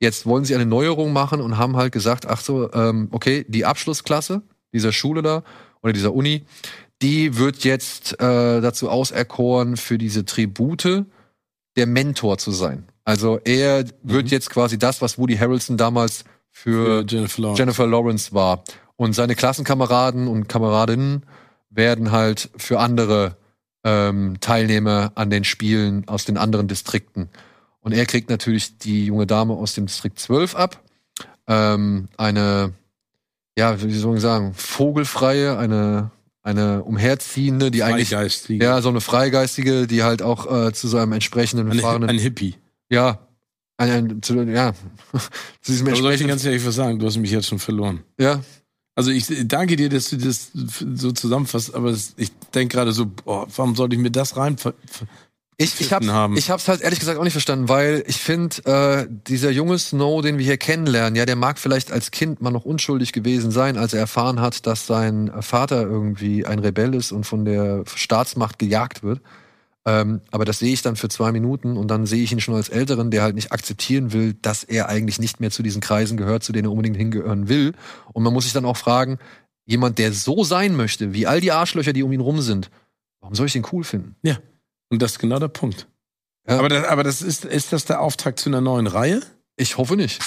Jetzt wollen sie eine Neuerung machen und haben halt gesagt, ach so, ähm, okay, die Abschlussklasse dieser Schule da oder dieser Uni, die wird jetzt äh, dazu auserkoren, für diese Tribute der Mentor zu sein. Also er wird jetzt quasi das, was Woody Harrelson damals für Für Jennifer Lawrence. Jennifer Lawrence war. Und seine Klassenkameraden und Kameradinnen werden halt für andere ähm, Teilnehmer an den Spielen aus den anderen Distrikten. Und er kriegt natürlich die junge Dame aus dem Distrikt 12 ab. Ähm, eine ja, wie soll ich sagen, vogelfreie, eine, eine umherziehende, die eigentlich, ja, so eine Freigeistige, die halt auch äh, zu so einem entsprechenden ein, fahrenden, ein Hippie. ja, ein, ein, zu, ja, zu diesem Aber soll ich dir ganz ehrlich was sagen? Du hast mich jetzt schon verloren. ja, Also ich danke dir, dass du das so zusammenfasst, aber ich denke gerade so, boah, warum sollte ich mir das rein? Ich, ich hab's, haben. ich hab's halt ehrlich gesagt auch nicht verstanden, weil ich finde, äh, dieser junge Snow, den wir hier kennenlernen, ja, der mag vielleicht als Kind mal noch unschuldig gewesen sein, als er erfahren hat, dass sein Vater irgendwie ein Rebell ist und von der Staatsmacht gejagt wird. Ähm, aber das sehe ich dann für zwei Minuten und dann sehe ich ihn schon als Älteren, der halt nicht akzeptieren will, dass er eigentlich nicht mehr zu diesen Kreisen gehört, zu denen er unbedingt hingehören will. Und man muss sich dann auch fragen, jemand, der so sein möchte, wie all die Arschlöcher, die um ihn rum sind, warum soll ich den cool finden? Und das ist genau der Punkt. Ja. Aber, das, aber das ist, ist das der Auftakt zu einer neuen Reihe? Ich hoffe nicht.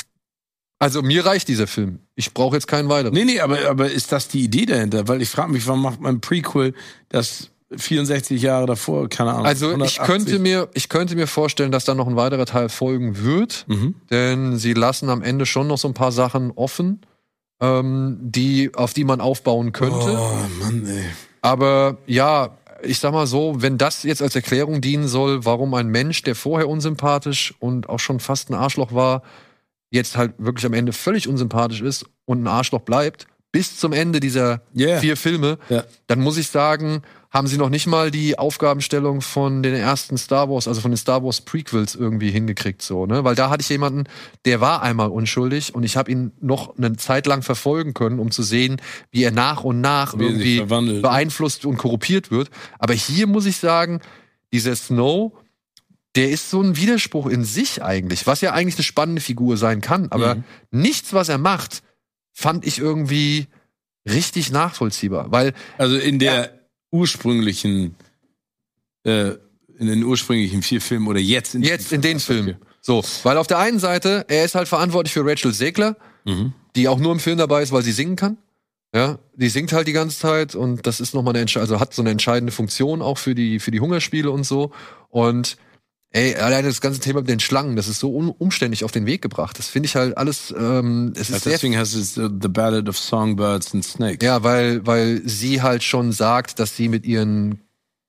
Also mir reicht dieser Film. Ich brauche jetzt keinen weiteren. Nee, nee, aber, aber ist das die Idee dahinter? Weil ich frage mich, warum macht man ein Prequel, das 64 Jahre davor, keine Ahnung. Also ich 180? könnte mir, ich könnte mir vorstellen, dass da noch ein weiterer Teil folgen wird, Mhm. denn sie lassen am Ende schon noch so ein paar Sachen offen, ähm, die auf die man aufbauen könnte. Oh, Mann, ey. Aber ja, ich sag mal so, wenn das jetzt als Erklärung dienen soll, warum ein Mensch, der vorher unsympathisch und auch schon fast ein Arschloch war, jetzt halt wirklich am Ende völlig unsympathisch ist und ein Arschloch bleibt, bis zum Ende dieser Yeah. vier Filme, Ja. dann muss ich sagen, haben sie noch nicht mal die Aufgabenstellung von den ersten Star Wars, also von den Star Wars Prequels irgendwie hingekriegt, so, ne? Weil da hatte ich jemanden, der war einmal unschuldig und ich habe ihn noch eine Zeit lang verfolgen können, um zu sehen, wie er nach und nach Wie er irgendwie beeinflusst und korruptiert wird. Aber hier muss ich sagen, dieser Snow, der ist so ein Widerspruch in sich eigentlich, was ja eigentlich eine spannende Figur sein kann. Aber Mhm. nichts, was er macht, fand ich irgendwie richtig nachvollziehbar. Weil Also in der ursprünglichen, äh, in den ursprünglichen vier Filmen oder jetzt in jetzt in den Filmen. So, weil auf der einen Seite, er ist halt verantwortlich für Rachel Segler, Mhm. die auch nur im Film dabei ist, weil sie singen kann. Ja, die singt halt die ganze Zeit und das ist nochmal eine, also hat so eine entscheidende Funktion auch für die, für die Hungerspiele und so. Und ey, alleine das ganze Thema mit den Schlangen, das ist so umständlich auf den Weg gebracht. Das finde ich halt alles, ähm, es ist Also deswegen heißt es uh, The Ballad of Songbirds and Snakes. Ja, weil, weil sie halt schon sagt, dass sie mit ihren,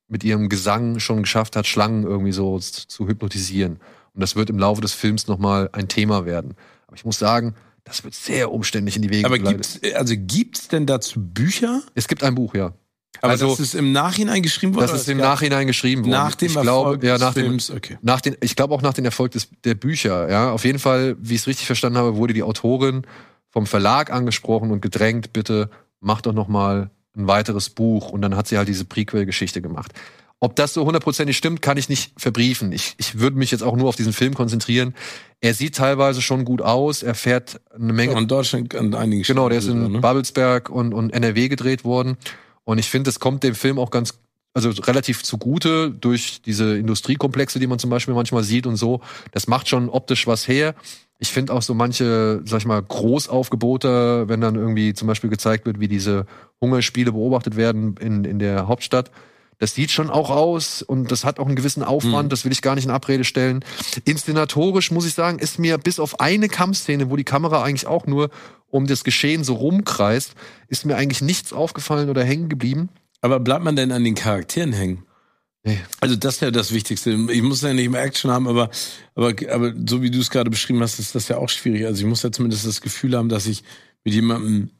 mit ihrem Gesang schon geschafft hat, Schlangen irgendwie so zu hypnotisieren. Und das wird im Laufe des Films nochmal ein Thema werden. Aber ich muss sagen, das wird sehr umständlich in die Wege Aber geleitet. gibt's, also gibt's denn dazu Bücher? Es gibt ein Buch, ja. Aber Also- das ist im Nachhinein geschrieben worden? Das ist im Nachhinein geschrieben worden. Nach dem ich Erfolg glaube, ja, des nach dem, Films, okay. nach den, ich glaube auch nach dem Erfolg des, der Bücher, ja. Auf jeden Fall, wie ich es richtig verstanden habe, wurde die Autorin vom Verlag angesprochen und gedrängt, bitte mach doch noch mal ein weiteres Buch. Und dann hat sie halt diese Prequel-Geschichte gemacht. Ob das so hundertprozentig stimmt, kann ich nicht verbriefen. Ich, ich würde mich jetzt auch nur auf diesen Film konzentrieren. Er sieht teilweise schon gut aus. Er fährt eine Menge Ja, in Deutschland an einigen Genau, der ist in ne? Babelsberg und, und NRW gedreht worden. Und ich finde, es kommt dem Film auch ganz, also relativ zugute durch diese Industriekomplexe, die man zum Beispiel manchmal sieht und so. Das macht schon optisch was her. Ich finde auch so manche, sag ich mal, Großaufgebote, wenn dann irgendwie zum Beispiel gezeigt wird, wie diese Hungerspiele beobachtet werden in, in der Hauptstadt. Das sieht schon auch aus und das hat auch einen gewissen Aufwand, Mhm. das will ich gar nicht in Abrede stellen. Inszenatorisch muss ich sagen, ist mir bis auf eine Kampfszene, wo die Kamera eigentlich auch nur um das Geschehen so rumkreist, ist mir eigentlich nichts aufgefallen oder hängen geblieben. Aber bleibt man denn an den Charakteren hängen? Nee. Also das ist ja das Wichtigste. Ich muss ja nicht mehr Action haben, aber, aber, aber so wie du es gerade beschrieben hast, ist das ja auch schwierig. Also ich muss ja zumindest das Gefühl haben, dass ich mit jemandem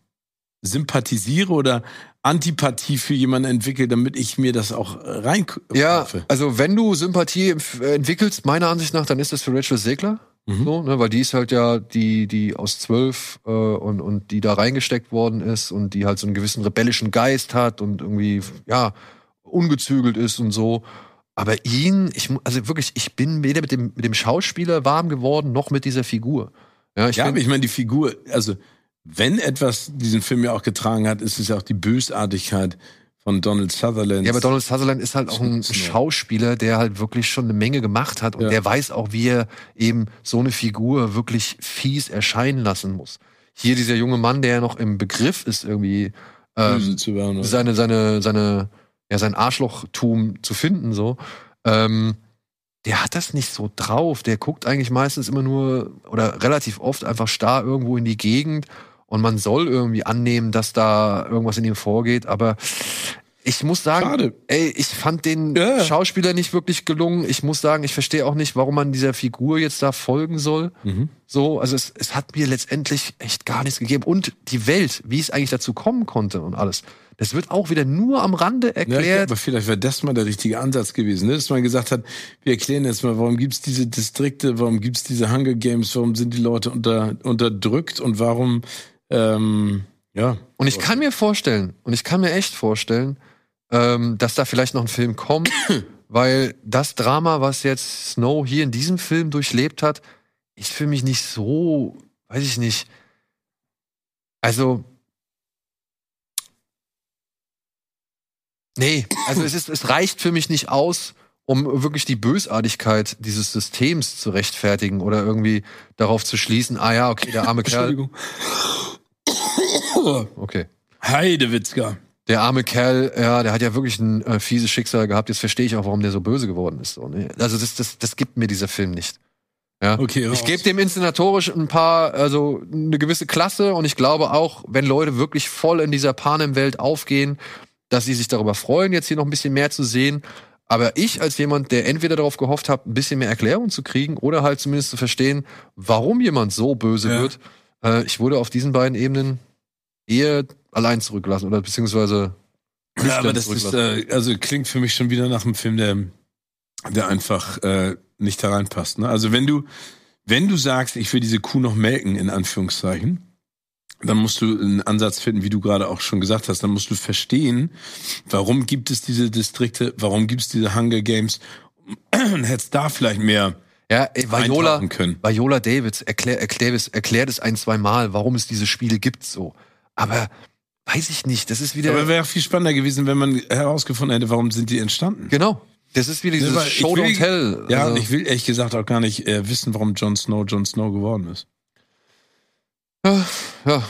sympathisiere oder Antipathie für jemanden entwickle, damit ich mir das auch rein Ja, also wenn du Sympathie entwickelst, meiner Ansicht nach, dann ist das für Rachel Segler. Mhm. So, ne, weil die ist halt ja die, die aus zwölf äh, und, und die da reingesteckt worden ist und die halt so einen gewissen rebellischen Geist hat und irgendwie, ja, ungezügelt ist und so. Aber ihn, ich, also wirklich, ich bin weder mit dem, mit dem Schauspieler warm geworden, noch mit dieser Figur. Ja, ich Ja, find- ich meine, die Figur, also wenn etwas diesen Film ja auch getragen hat, ist es ja auch die Bösartigkeit von Donald Sutherland. Ja, aber Donald Sutherland ist halt auch ein. Schauspieler, der halt wirklich schon eine Menge gemacht hat und Ja. der weiß auch, wie er eben so eine Figur wirklich fies erscheinen lassen muss. Hier dieser junge Mann, der ja noch im Begriff ist, irgendwie ähm, werden. seine, seine, seine, ja, sein Arschlochtum zu finden, so. Ähm, der hat das nicht so drauf. Der guckt eigentlich meistens immer nur oder relativ oft einfach starr irgendwo in die Gegend und man soll irgendwie annehmen, dass da irgendwas in ihm vorgeht, aber ich muss sagen, Schade. ey, ich fand den Ja. Schauspieler nicht wirklich gelungen. Ich muss sagen, ich verstehe auch nicht, warum man dieser Figur jetzt da folgen soll. Mhm. So, also es, es hat mir letztendlich echt gar nichts gegeben. Und die Welt, wie es eigentlich dazu kommen konnte und alles, das wird auch wieder nur am Rande Ja, erklärt. aber vielleicht wäre das mal der richtige Ansatz gewesen, ne? dass man gesagt hat, wir erklären jetzt mal, warum gibt's diese Distrikte, warum gibt's diese Hunger Games, warum sind die Leute unter, unterdrückt und warum, ähm, ja. Und ich kann mir vorstellen, und ich kann mir echt vorstellen, ähm, dass da vielleicht noch ein Film kommt, weil das Drama, was jetzt Snow hier in diesem Film durchlebt hat, ist für mich nicht so, weiß ich nicht. Also. Nee, also es, ist, es reicht für mich nicht aus, um wirklich die Bösartigkeit dieses Systems zu rechtfertigen oder irgendwie darauf zu schließen, ah ja, okay, der arme Kerl. Entschuldigung. Okay. Heidewitzka. Der arme Kerl, ja, der hat ja wirklich ein äh, fieses Schicksal gehabt. Jetzt verstehe ich auch, warum der so böse geworden ist. So, ne? Also das, das, das gibt mir dieser Film nicht. Ja. Okay. Ich gebe dem inszenatorisch ein paar, also eine gewisse Klasse und ich glaube auch, wenn Leute wirklich voll in dieser Panem-Welt aufgehen, dass sie sich darüber freuen, jetzt hier noch ein bisschen mehr zu sehen. Aber ich als jemand, der entweder darauf gehofft hat, ein bisschen mehr Erklärung zu kriegen oder halt zumindest zu verstehen, warum jemand so böse Ja. wird, äh, ich wurde auf diesen beiden Ebenen eher allein zurückgelassen oder beziehungsweise Ja, aber das ist, äh, also klingt für mich schon wieder nach einem Film, der, der einfach äh, nicht da reinpasst. Ne? Also wenn du, wenn du sagst, ich will diese Kuh noch melken, in Anführungszeichen, dann musst du einen Ansatz finden, wie du gerade auch schon gesagt hast. Dann musst du verstehen, warum gibt es diese Distrikte, warum gibt es diese Hunger Games und hättest da vielleicht mehr Ja, ey, Viola, können. Viola Davids erklär, erklär, es- erklärt es ein, zwei Mal, warum es diese Spiele gibt, so. Aber weiß ich nicht, das ist wieder. Aber wäre viel spannender gewesen, wenn man herausgefunden hätte, warum sind die entstanden. genau. Das ist wieder dieses Show will- Don't Tell. Ja, also, und ich will ehrlich gesagt auch gar nicht äh, wissen, warum Jon Snow Jon Snow geworden ist. Ja,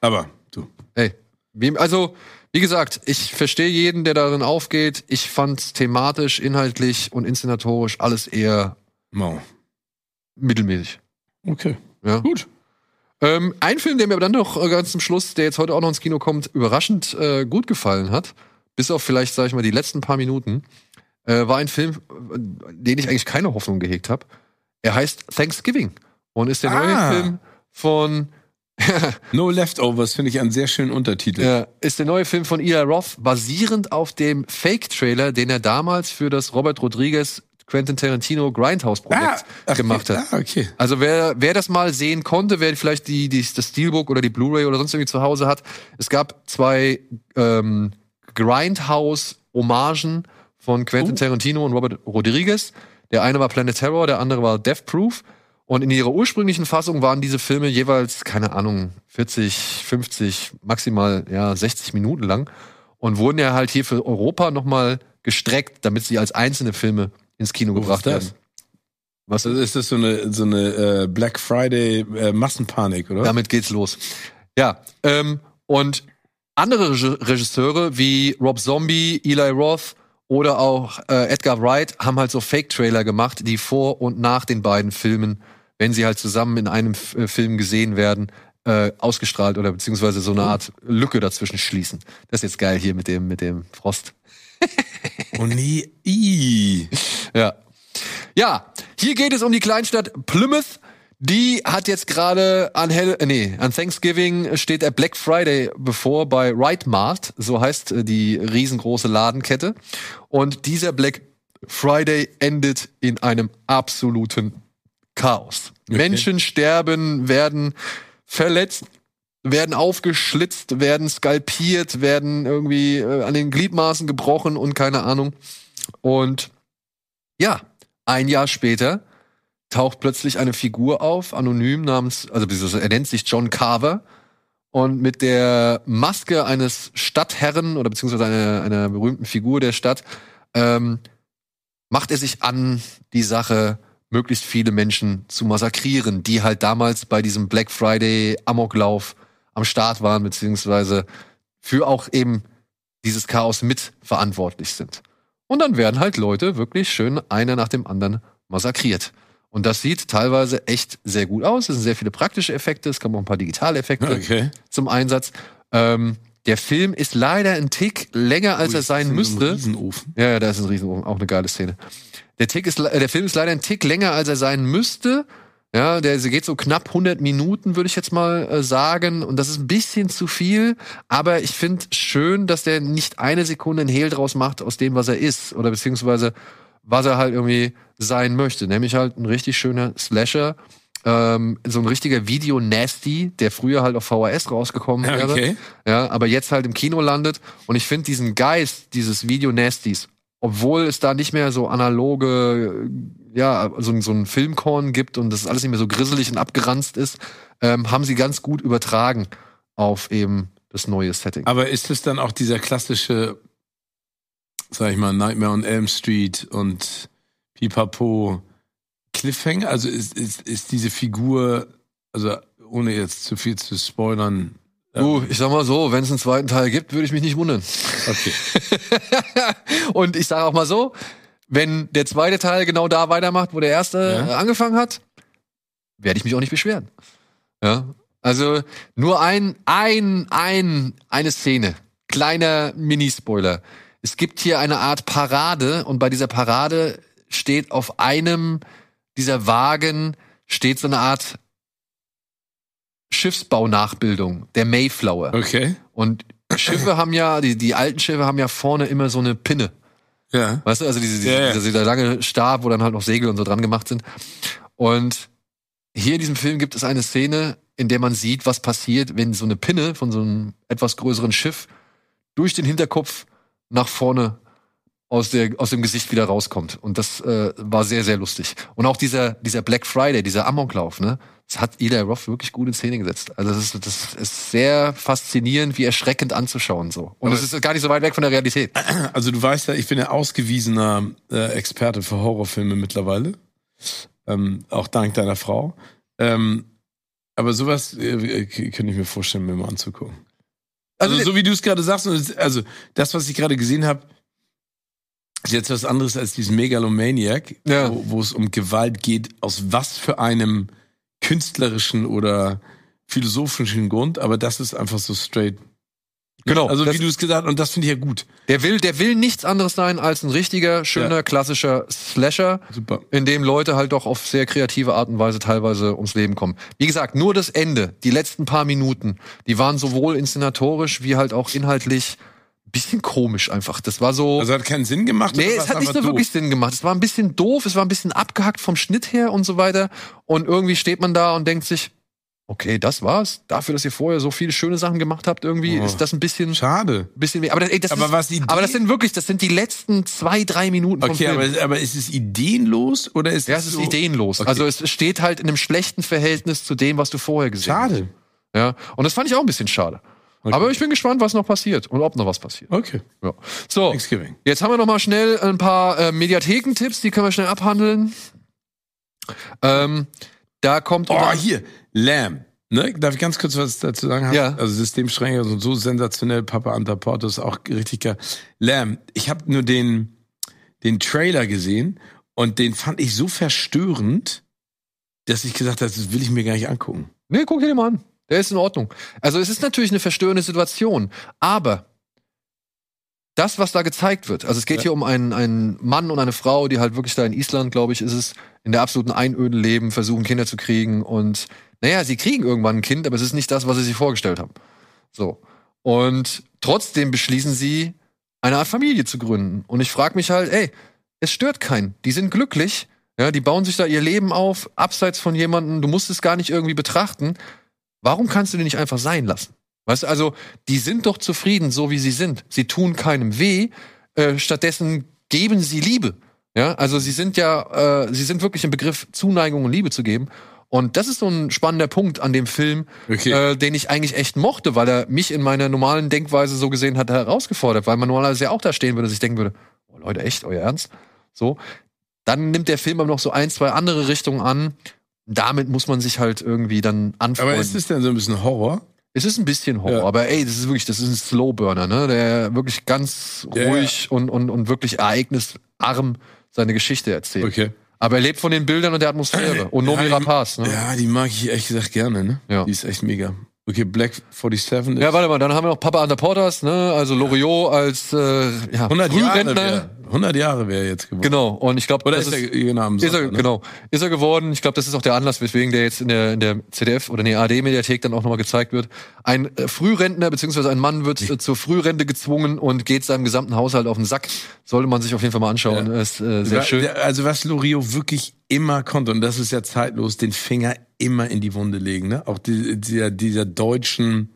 Aber du. ey. Wie, also, wie gesagt, ich verstehe jeden, der darin aufgeht. Ich fand's thematisch, inhaltlich und inszenatorisch alles eher Mau. mittelmäßig. Okay. Ja. Gut. Ähm, ein Film, der mir aber dann noch äh, ganz zum Schluss, der jetzt heute auch noch ins Kino kommt, überraschend äh, gut gefallen hat, bis auf vielleicht, sag ich mal, die letzten paar Minuten, äh, war ein Film, äh, den ich eigentlich keine Hoffnung gehegt habe. Er heißt Thanksgiving und ist der neue Ah. Film von No Leftovers finde ich einen sehr schönen Untertitel. ja, ist der neue Film von Eli Roth, basierend auf dem Fake-Trailer, den er damals für das Robert Rodriguez Quentin Tarantino Grindhouse-Projekt ach, gemacht hat. Ah, okay. Also wer, wer das mal sehen konnte, wer vielleicht die, die, das Steelbook oder die Blu-ray oder sonst irgendwie zu Hause hat, es gab zwei ähm, Grindhouse-Hommagen von Quentin Oh. Tarantino und Robert Rodriguez. Der eine war Planet Terror, der andere war Death Proof. Und in ihrer ursprünglichen Fassung waren diese Filme jeweils, keine Ahnung, 40, 50, maximal ja 60 Minuten lang und wurden ja halt hier für Europa nochmal gestreckt, damit sie als einzelne Filme ins Kino Oh, gebracht werden. Was ist das so eine, so eine äh, Black Friday äh, Massenpanik, oder? Damit geht's los. Ja, ähm, und andere Reg- Regisseure wie Rob Zombie, Eli Roth oder auch äh, Edgar Wright haben halt so Fake-Trailer gemacht, die vor und nach den beiden Filmen, wenn sie halt zusammen in einem äh, Film gesehen werden, äh, ausgestrahlt oder beziehungsweise so eine Art Lücke dazwischen schließen. Das ist jetzt geil hier mit dem, mit dem Frost. Oh nee. Ii. Ja. Ja, hier geht es um die Kleinstadt Plymouth. Die hat jetzt gerade an Hell, äh, nee, an Thanksgiving steht der Black Friday bevor bei Right Mart, so heißt äh, die riesengroße Ladenkette. Und dieser Black Friday endet in einem absoluten Chaos. Menschen sterben, werden verletzt, werden aufgeschlitzt, werden skalpiert, werden irgendwie äh, an den Gliedmaßen gebrochen und keine Ahnung. Und ja, ein Jahr später taucht plötzlich eine Figur auf, anonym namens, also er nennt sich John Carver und mit der Maske eines Stadtherren oder beziehungsweise einer, einer berühmten Figur der Stadt ähm, macht er sich an, die Sache möglichst viele Menschen zu massakrieren, die halt damals bei diesem Black Friday Amoklauf am Start waren, beziehungsweise für auch eben dieses Chaos mitverantwortlich sind. Und dann werden halt Leute wirklich schön einer nach dem anderen massakriert. Und das sieht teilweise echt sehr gut aus. Es sind sehr viele praktische Effekte, es kommen auch ein paar digitale Effekte Okay. zum Einsatz. Ähm, der Film ist leider ein Tick länger, als Ui, er sein müsste. Riesenofen. Ja, ja, da ist ein Riesenofen, auch eine geile Szene. Der, Tick ist, äh, der Film ist leider ein Tick länger, als er sein müsste. Ja, der geht so knapp 100 Minuten, würde ich jetzt mal äh, sagen. Und das ist ein bisschen zu viel. Aber ich finde schön, dass der nicht eine Sekunde ein Hehl draus macht aus dem, was er ist. Oder beziehungsweise, was er halt irgendwie sein möchte. Nämlich halt ein richtig schöner Slasher. Ähm, so ein richtiger Video-Nasty, der früher halt auf VHS rausgekommen wäre. Okay. Ja, aber jetzt halt im Kino landet. Und ich finde diesen Geist dieses Video-Nasties, obwohl es da nicht mehr so analoge, ja, so, so ein Filmkorn gibt und das alles nicht mehr so grisselig und abgeranzt ist, ähm, haben sie ganz gut übertragen auf eben das neue Setting. Aber ist es dann auch dieser klassische, sag ich mal, Nightmare on Elm Street und Pipapo Cliffhanger? Also ist, ist, ist diese Figur, also ohne jetzt zu viel zu spoilern. Du, ich sag mal so, wenn es einen zweiten Teil gibt, würde ich mich nicht wundern. Okay. und ich sage auch mal so, wenn der zweite Teil genau da weitermacht, wo der erste Ja. äh, angefangen hat, werde ich mich auch nicht beschweren. Ja. Also nur ein, ein, ein, eine Szene. Kleiner Minispoiler. Es gibt hier eine Art Parade und bei dieser Parade steht auf einem dieser Wagen steht so eine Art Schiffsbaunachbildung, der Mayflower. Okay. Und Schiffe haben ja, die, die alten Schiffe haben ja vorne immer so eine Pinne. Ja. Weißt du, also diese, diese, Ja, ja. dieser, dieser lange Stab, wo dann halt noch Segel und so dran gemacht sind. Und hier in diesem Film gibt es eine Szene, in der man sieht, was passiert, wenn so eine Pinne von so einem etwas größeren Schiff durch den Hinterkopf nach vorne aus, der, aus dem Gesicht wieder rauskommt. Und das äh, war sehr, sehr lustig. Und auch dieser, dieser Black Friday, dieser Amoklauf, ne? Das hat Eli Roth wirklich gut in Szene gesetzt. Also das ist, das ist sehr faszinierend, wie erschreckend anzuschauen so. Und es ist gar nicht so weit weg von der Realität. Also du weißt ja, ich bin ja ausgewiesener äh, Experte für Horrorfilme mittlerweile. Ähm, auch dank deiner Frau. Ähm, aber sowas äh, könnte ich mir vorstellen, mir mal anzugucken. Also, Also, so wie du es gerade sagst, also das, was ich gerade gesehen habe, ist jetzt was anderes als diesen Megalomaniac, Ja. wo, es um Gewalt geht, aus was für einem künstlerischen oder philosophischen Grund, aber das ist einfach so straight. Genau. Also wie du es gesagt hast, und das finde ich ja gut. Der will, der will nichts anderes sein als ein richtiger, schöner, Ja. klassischer Slasher, Super. in dem Leute halt doch auf sehr kreative Art und Weise teilweise ums Leben kommen. Wie gesagt, nur das Ende, die letzten paar Minuten, die waren sowohl inszenatorisch wie halt auch inhaltlich bisschen komisch einfach. Das war so. Also hat keinen Sinn gemacht? Nee, es hat nicht so einfach wirklich doof? Sinn gemacht. Es war ein bisschen doof, es war ein bisschen abgehackt vom Schnitt her und so weiter. Und irgendwie steht man da und denkt sich, okay, das war's. Dafür, dass ihr vorher so viele schöne Sachen gemacht habt, irgendwie Oh. ist das ein bisschen, Schade. bisschen weh. Aber das, ey, das Aber ist, was die Idee- aber das sind wirklich, das sind die letzten zwei, drei Minuten vom Okay, Film. aber, aber ist es ideenlos oder ist ja, es ist so? ideenlos. Okay. Also es steht halt in einem schlechten Verhältnis zu dem, was du vorher gesehen hast. Schade. Ja. Und das fand ich auch ein bisschen schade. Okay. Aber ich bin gespannt, was noch passiert und ob noch was passiert. Okay. Ja. So, Thanksgiving. jetzt haben wir noch mal schnell ein paar äh, Mediathekentipps, die können wir schnell abhandeln. Ähm, da kommt Oh, hier. Lamb. Ne? Darf ich ganz kurz was dazu sagen? Ja. Also Systemstrenge und so sensationell. Papa Antaporto ist auch richtig geil. Lamb. Ich habe nur den, den Trailer gesehen und den fand ich so verstörend, dass ich gesagt habe, das will ich mir gar nicht angucken. Nee, guck dir den mal an. Der ist in Ordnung. Also es ist natürlich eine verstörende Situation, aber das, was da gezeigt wird, also es geht Ja. hier um einen, einen Mann und eine Frau, die halt wirklich da in Island, glaube ich, ist es, in der absoluten Einöden leben, versuchen Kinder zu kriegen und naja, sie kriegen irgendwann ein Kind, aber es ist nicht das, was sie sich vorgestellt haben. So. Und trotzdem beschließen sie, eine Art Familie zu gründen. Und ich frage mich halt, ey, es stört keinen. Die sind glücklich, ja, die bauen sich da ihr Leben auf, abseits von jemandem, du musst es gar nicht irgendwie betrachten. Warum kannst du die nicht einfach sein lassen? Weißt du, also, die sind doch zufrieden, so wie sie sind. Sie tun keinem weh, äh, stattdessen geben sie Liebe. Ja, also sie sind ja, äh, sie sind wirklich im Begriff, Zuneigung und Liebe zu geben. Und das ist so ein spannender Punkt an dem Film, Okay. äh, den ich eigentlich echt mochte, weil er mich in meiner normalen Denkweise so gesehen hat herausgefordert, weil man normalerweise ja auch da stehen würde und sich denken würde, oh Leute, echt, euer Ernst? So. Dann nimmt der Film aber noch so ein, zwei andere Richtungen an. Damit muss man sich halt irgendwie dann anfreunden. Aber ist es denn so ein bisschen Horror? Es ist ein bisschen Horror, Ja. aber ey, das ist wirklich, das ist ein Slowburner, ne? Der wirklich ganz ruhig Und, und, und wirklich ereignisarm seine Geschichte erzählt. Okay. Aber er lebt von den Bildern und der Atmosphäre. Und Nomi Ja, Rapaz, ne? Ja, die mag ich ehrlich gesagt gerne, ne? Ja. Die ist echt mega. Okay, Black 47 ist Ja, warte mal, dann haben wir noch Papa Under Porters, ne? Also Loriot als äh, ja, 100 Jahre Frührentner. Wär, 100 Jahre wäre jetzt geworden. Genau. Und ich glaube, das ist er genau ist er, ne? genau, ist er geworden. Ich glaube, das ist auch der Anlass, weswegen der jetzt in der, in der CDF oder in der AD-Mediathek dann auch nochmal gezeigt wird. Ein äh, Frührentner beziehungsweise ein Mann wird äh, zur Frührente gezwungen und geht seinem gesamten Haushalt auf den Sack. Sollte man sich auf jeden Fall mal anschauen. Ja. Ist äh, sehr schön. Also was Loriot wirklich immer konnte, und das ist ja zeitlos, den Finger immer in die Wunde legen, ne? Auch die, dieser, dieser deutschen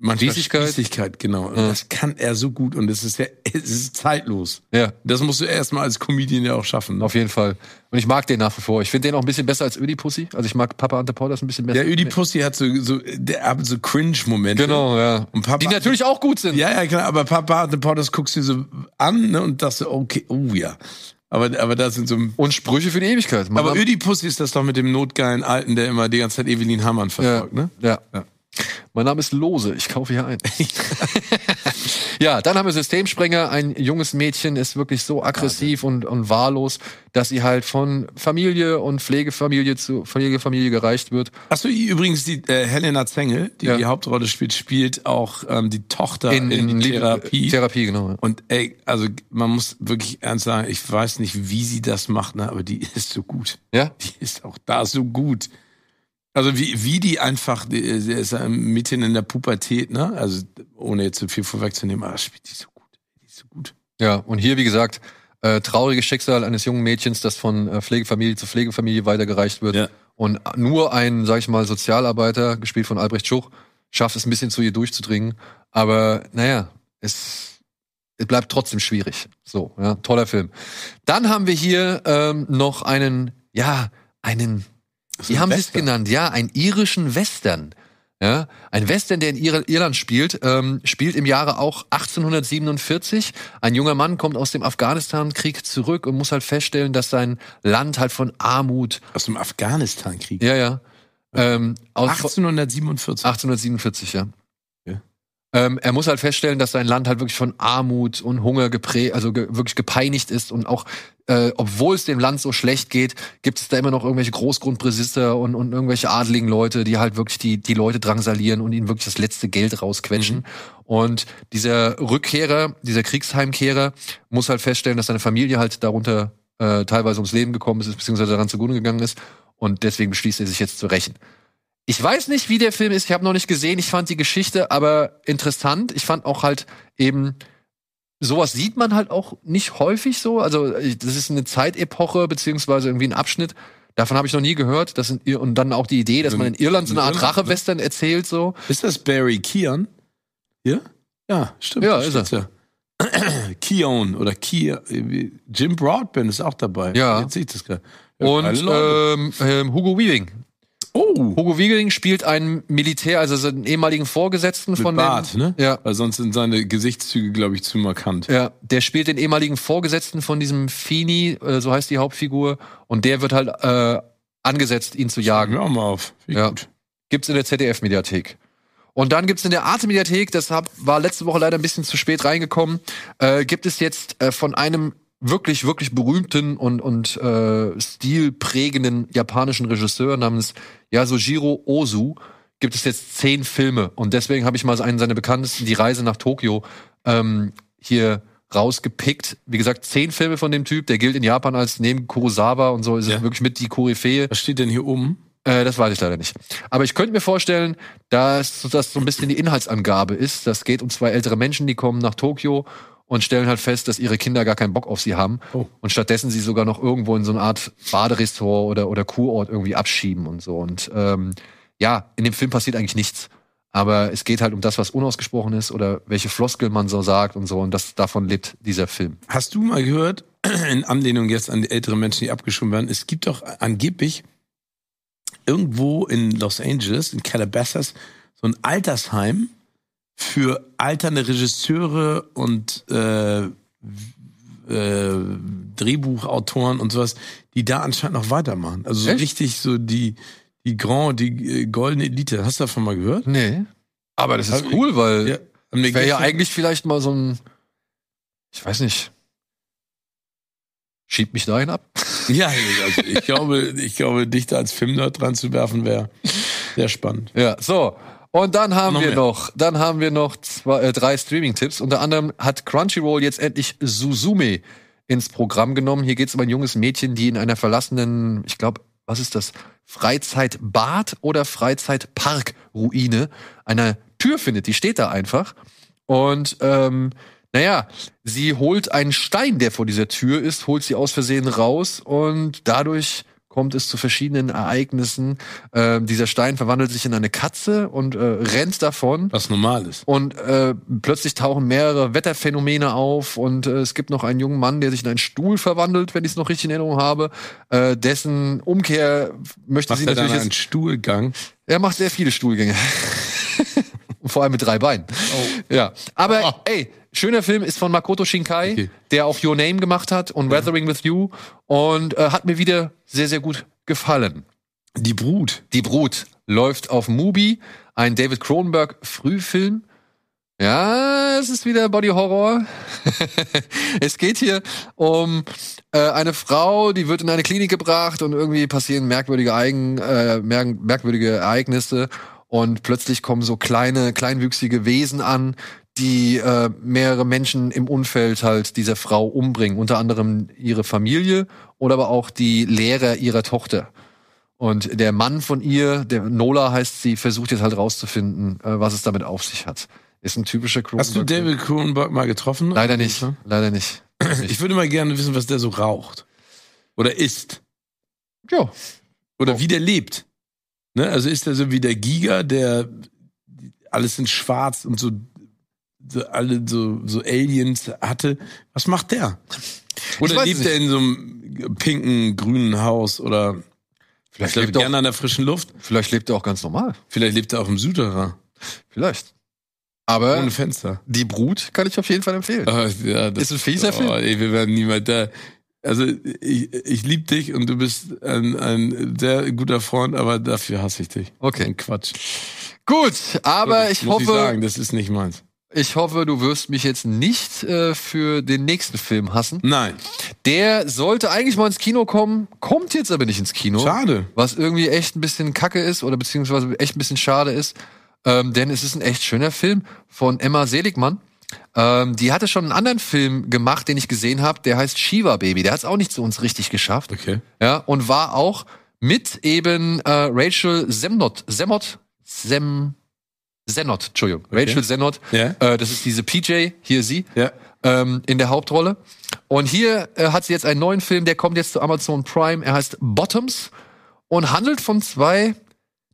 manchmal Spießigkeit. Genau. Ja. Das kann er so gut und es ist ja, es ist zeitlos. Ja, Das musst du erstmal als Comedian ja auch schaffen. Ne? auf jeden Fall. Und ich mag den nach wie vor. Ich finde den auch ein bisschen besser als Ödipussy. Also ich mag Papa Under Porters ein bisschen besser. Der Ödipussy hat so, so, der hat so Cringe-Momente. Genau, ja. Und Papa- Die natürlich auch gut sind. Ja, ja, klar, aber Papa The Potters guckst du so an ne, und das so, okay, oh ja. Aber, aber da sind so. Und Sprüche für die Ewigkeit. Man Aber Ödipussy ist das doch mit dem notgeilen Alten, der immer die ganze Zeit Evelyn Hamann ja, verfolgt, ne? ja. Ja. Mein Name ist Lose, ich kaufe hier ein. ja, dann haben wir Systemsprenger. Ein junges Mädchen ist wirklich so aggressiv und, und wahllos, dass sie halt von Familie und Pflegefamilie zu Pflegefamilie gereicht wird. Achso, übrigens die äh, Helena Zengel, die Ja. die Hauptrolle spielt, spielt auch ähm, die Tochter in, Lieb- Therapie. Therapie, genau. ja. und ey, also man muss wirklich ernst sagen, ich weiß nicht, wie sie das macht, ne, aber die ist so gut. Ja? Die ist auch da so gut. Also wie, wie die einfach, die, sie ist ja mitten in der Pubertät, ne? Also ohne jetzt zu viel vorwegzunehmen, aber spielt die so gut. Die ist so gut. Ja, und hier, wie gesagt, äh, trauriges Schicksal eines jungen Mädchens, das von äh, Pflegefamilie zu Pflegefamilie weitergereicht wird. Ja. Und nur ein, sag ich mal, Sozialarbeiter, gespielt von Albrecht Schuch, schafft es ein bisschen zu ihr durchzudringen. Aber naja, es, es bleibt trotzdem schwierig. So, ja, toller Film. Dann haben wir hier ähm, noch einen, ja, einen, wie haben sie es genannt? Ja, einen irischen Western. Ja, ein Western, der in Ir Irland spielt, ähm, spielt im Jahre auch 1847. Ein junger Mann kommt aus dem Afghanistan-Krieg zurück und muss halt feststellen, dass sein Land halt von Armut, Aus dem Afghanistan-Krieg. ja, ja, ähm, aus, 1847. 1847, ja. Ähm, er muss halt feststellen, dass sein Land halt wirklich von Armut und Hunger geprägt, also ge wirklich gepeinigt ist und auch, äh, obwohl es dem Land so schlecht geht, gibt es da immer noch irgendwelche Großgrundbesitzer und, und irgendwelche adligen Leute, die halt wirklich die, die Leute drangsalieren und ihnen wirklich das letzte Geld rausquetschen. Und dieser Rückkehrer, dieser Kriegsheimkehrer muss halt feststellen, dass seine Familie halt darunter äh, teilweise ums Leben gekommen ist, beziehungsweise daran zugrunde gegangen ist. Und deswegen beschließt er sich jetzt zu rächen. Ich weiß nicht, wie der Film ist. Ich habe noch nicht gesehen. Ich fand die Geschichte aber interessant. Ich fand auch halt eben sowas sieht man halt auch nicht häufig so. Also das ist eine Zeitepoche beziehungsweise irgendwie ein Abschnitt. Davon habe ich noch nie gehört. Das sind, und dann auch die Idee, dass man in Irland so eine Art? Rache-Western erzählt so. Ist das Barry Keon? Hier? Ja, stimmt. Ja, ist er. Ja. Keon oder Kia. Jim Broadbent ist auch dabei. Ja. Jetzt sehe ich das gerade. Und ähm, ähm, Hugo Weaving. Oh, Hugo Weaving spielt einen Militär, also seinen ehemaligen Vorgesetzten mit von Bart, dem, ne? Ja. Weil sonst sind seine Gesichtszüge, glaube ich, zu markant. Ja, der spielt den ehemaligen Vorgesetzten von diesem Fini, äh, so heißt die Hauptfigur, und der wird halt äh, angesetzt, ihn zu jagen. Hör mal auf. Wie Ja. gut. Gibt's in der ZDF-Mediathek. Und dann gibt's in der Arte-Mediathek, das hab, war letzte Woche leider ein bisschen zu spät reingekommen, äh, gibt es jetzt äh, von einem wirklich, wirklich berühmten und, und äh, stilprägenden japanischen Regisseur namens Yasujiro Ozu, gibt es jetzt zehn Filme. Und deswegen habe ich mal einen seiner bekanntesten, Die Reise nach Tokio, ähm, hier rausgepickt. Wie gesagt, zehn Filme von dem Typ, der gilt in Japan als neben Kurosawa und so, ist Ja. es wirklich mit die Koryphäe. Was steht denn hier oben? Äh, das weiß ich leider nicht. Aber ich könnte mir vorstellen, dass das so ein bisschen die Inhaltsangabe ist. Das geht um zwei ältere Menschen, die kommen nach Tokio und stellen halt fest, dass ihre Kinder gar keinen Bock auf sie haben Oh. und stattdessen sie sogar noch irgendwo in so eine Art Baderestaurant oder, oder Kurort irgendwie abschieben und so. Und ähm, ja, in dem Film passiert eigentlich nichts. Aber es geht halt um das, was unausgesprochen ist oder welche Floskel man so sagt und so. Und das, davon lebt dieser Film. Hast du mal gehört, in Anlehnung jetzt an die älteren Menschen, die abgeschoben werden, es gibt doch angeblich irgendwo in Los Angeles, in Calabasas, so ein Altersheim für alternde Regisseure und äh, äh, Drehbuchautoren und sowas, die da anscheinend noch weitermachen. Also so richtig so die, die Grand, die äh, goldene Elite. Hast du davon mal gehört? Nee. Aber das ist cool, weil Ja. Wäre ja eigentlich vielleicht mal so ein, ich weiß nicht, schiebt mich dahin ab. Ja, also ich glaube, ich glaube, dich da als Filmnerd dran zu werfen wäre sehr spannend. Ja, so. Und dann haben Noch wir mehr. noch, dann haben wir noch zwei, äh, drei Streaming-Tipps. Unter anderem hat Crunchyroll jetzt endlich Suzume ins Programm genommen. Hier geht es um ein junges Mädchen, die in einer verlassenen, ich glaube, was ist das? Freizeitbad oder Freizeitpark-Ruine einer Tür findet. Die steht da einfach. Und ähm, naja, sie holt einen Stein, der vor dieser Tür ist, holt sie aus Versehen raus und dadurch kommt es zu verschiedenen Ereignissen. Ähm, dieser Stein verwandelt sich in eine Katze und äh, rennt davon. Was normal ist. Und äh, plötzlich tauchen mehrere Wetterphänomene auf und äh, es gibt noch einen jungen Mann, der sich in einen Stuhl verwandelt, wenn ich es noch richtig in Erinnerung habe. Äh, dessen Umkehr möchte Macht sie er dann natürlich einen jetzt, Stuhlgang? er macht sehr viele Stuhlgänge. Und vor allem mit drei Beinen. Ja. Aber Oh. ey, schöner Film ist von Makoto Shinkai, Okay. der auch Your Name gemacht hat und Weathering with You und äh, hat mir wieder sehr, sehr gut gefallen. Die Brut. Die Brut läuft auf Mubi, ein David Cronenberg Frühfilm. Ja, es ist wieder Body Horror. es geht hier um äh, eine Frau, die wird in eine Klinik gebracht und irgendwie passieren merkwürdige, Eigen, äh, mer merkwürdige Ereignisse und plötzlich kommen so kleine, kleinwüchsige Wesen an, die äh, mehrere Menschen im Umfeld halt dieser Frau umbringen, unter anderem ihre Familie oder aber auch die Lehrer ihrer Tochter. Und der Mann von ihr, der Nola heißt sie, versucht jetzt halt rauszufinden, äh, was es damit auf sich hat. Ist ein typischer Hast du Cronenberg- David Cronenberg mal getroffen? Leider nicht. Leider nicht. Ich würde mal gerne wissen, was der so raucht. Oder isst. Ja. Oder Oh. wie der lebt. Ne? Also ist er so wie der Giga, der alles in schwarz und so, so alle so, so Aliens hatte. Was macht der? Oder lebt er in so einem pinken, grünen Haus oder Vielleicht lebt er gerne auch, an der frischen Luft? vielleicht lebt er auch ganz normal. Vielleicht lebt er auch im Souterrain. Vielleicht. Aber Ohne Fenster. die Brut kann ich auf jeden Fall empfehlen. Ah, ja, das, Ist ein fieser Film. Oh, ey, wir werden niemals da. Also ich, ich liebe dich und du bist ein, ein sehr guter Freund, aber dafür hasse ich dich. Okay. Ein Quatsch. Gut, aber ich Muss hoffe, ich sagen, das ist nicht meins. Ich hoffe, du wirst mich jetzt nicht äh, für den nächsten Film hassen. Nein. Der sollte eigentlich mal ins Kino kommen, kommt jetzt aber nicht ins Kino. Schade. was irgendwie echt ein bisschen kacke ist oder beziehungsweise echt ein bisschen schade ist. Ähm, denn es ist ein echt schöner Film von Emma Seligmann. Ähm, die hatte schon einen anderen Film gemacht, den ich gesehen habe, der heißt Shiva Baby. Der hat es auch nicht zu uns richtig geschafft. Okay. Ja, und war auch mit eben äh, Rachel Semnot, Semot, Sem, Zenot, Entschuldigung, Rachel Zenot. Ja. Äh, das ist diese PJ, hier sie Ja. ähm, in der Hauptrolle. Und hier äh, hat sie jetzt einen neuen Film, der kommt jetzt zu Amazon Prime. Er heißt Bottoms und handelt von zwei,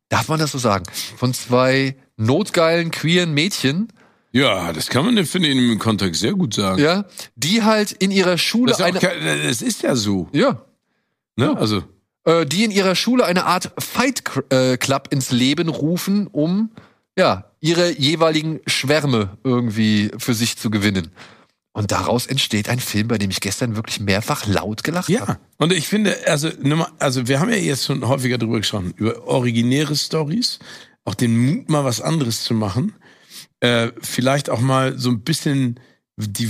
darf man das so sagen, von zwei notgeilen queeren Mädchen, Ja, das kann man, finde ich, im Kontext sehr gut sagen. ja, die halt in ihrer Schule Das, ist eine, kein- das ist ja so. ja, Ne? Also, äh, die in ihrer Schule eine Art Fight äh, Club ins Leben rufen, um ja ihre jeweiligen Schwärme irgendwie für sich zu gewinnen. Und daraus entsteht ein Film, bei dem ich gestern wirklich mehrfach laut gelacht habe. ja. Und ich finde, also, also wir haben ja jetzt schon häufiger drüber gesprochen, über originäre Stories, auch den Mut, mal was anderes zu machen. Äh, vielleicht auch mal so ein bisschen die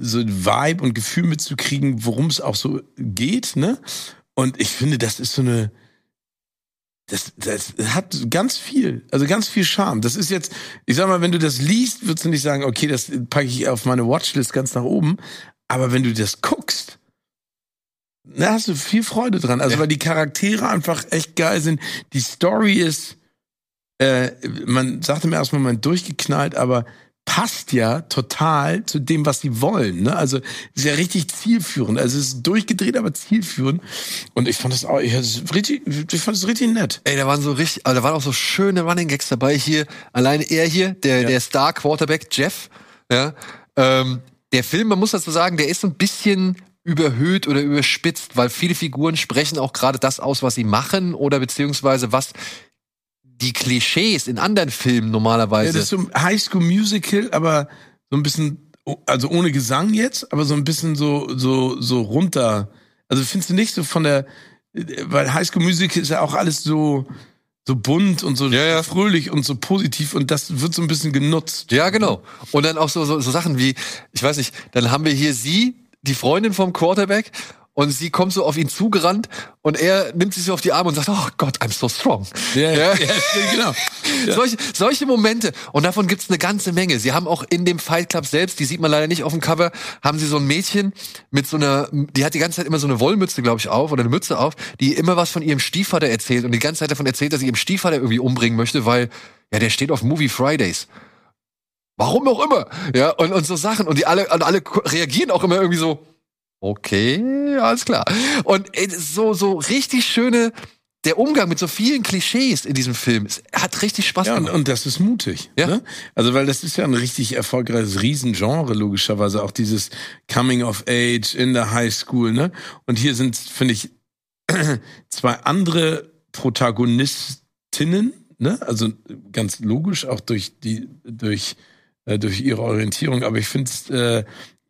so ein Vibe und Gefühl mitzukriegen, worum es auch so geht, ne? Und ich finde, das ist so eine, das, das hat ganz viel, also ganz viel Charme. Das ist jetzt, ich sag mal, wenn du das liest, würdest du nicht sagen, okay, das packe ich auf meine Watchlist ganz nach oben. Aber wenn du das guckst, da hast du viel Freude dran. Also Ja. weil die Charaktere einfach echt geil sind. Die Story ist, äh, man sagte mir erstmal, man durchgeknallt, aber passt ja total zu dem, was sie wollen. Ne? Also ist ja richtig zielführend. Also es ist durchgedreht, aber zielführend. Und ich fand das auch, ich, das richtig, ich fand das richtig nett. Ey, da waren so richtig, also da waren auch so schöne Running Gags dabei hier. Alleine er hier, der, Ja. der Star Quarterback Jeff, ja. Ähm, der Film, man muss dazu sagen, der ist so ein bisschen überhöht oder überspitzt, weil viele Figuren sprechen auch gerade das aus, was sie machen oder beziehungsweise was die Klischees in anderen Filmen Ja, normalerweise. das ist so ein Highschool Musical, aber so ein bisschen, also ohne Gesang jetzt, aber so ein bisschen so, so, so runter. Also findest du nicht so von der, weil Highschool Musical ist ja auch alles so, so bunt und so Ja, ja. fröhlich und so positiv und das wird so ein bisschen genutzt. Ja, genau. Und dann auch so, so, so Sachen wie, ich weiß nicht, dann haben wir hier sie, die Freundin vom Quarterback, und sie kommt so auf ihn zugerannt und er nimmt sie so auf die Arme und sagt, oh Gott, I'm so strong. Ja, ja, ja genau. Ja. Solche, solche Momente. Und davon gibt's eine ganze Menge. Sie haben auch in dem Fight Club selbst, die sieht man leider nicht auf dem Cover, haben sie so ein Mädchen mit so einer, die hat die ganze Zeit immer so eine Wollmütze, glaube ich, auf oder eine Mütze auf, die immer was von ihrem Stiefvater erzählt und die ganze Zeit davon erzählt, dass sie ihren Stiefvater irgendwie umbringen möchte, weil, ja, der steht auf Movie Fridays. Warum auch immer. Ja, und, und so Sachen. Und die alle, und alle reagieren auch immer irgendwie so, okay, alles klar. Und ey, so, so richtig schöne, der Umgang mit so vielen Klischees in diesem Film hat richtig Spaß Ja, und, gemacht. und das ist mutig. Ja. Ne? Also, weil das ist ja ein richtig erfolgreiches Riesengenre, logischerweise. Auch dieses Coming of Age in der High School, ne? Und hier sind, finde ich, zwei andere Protagonistinnen, ne? Also ganz logisch, auch durch die, durch, äh, durch ihre Orientierung. Aber ich finde es äh,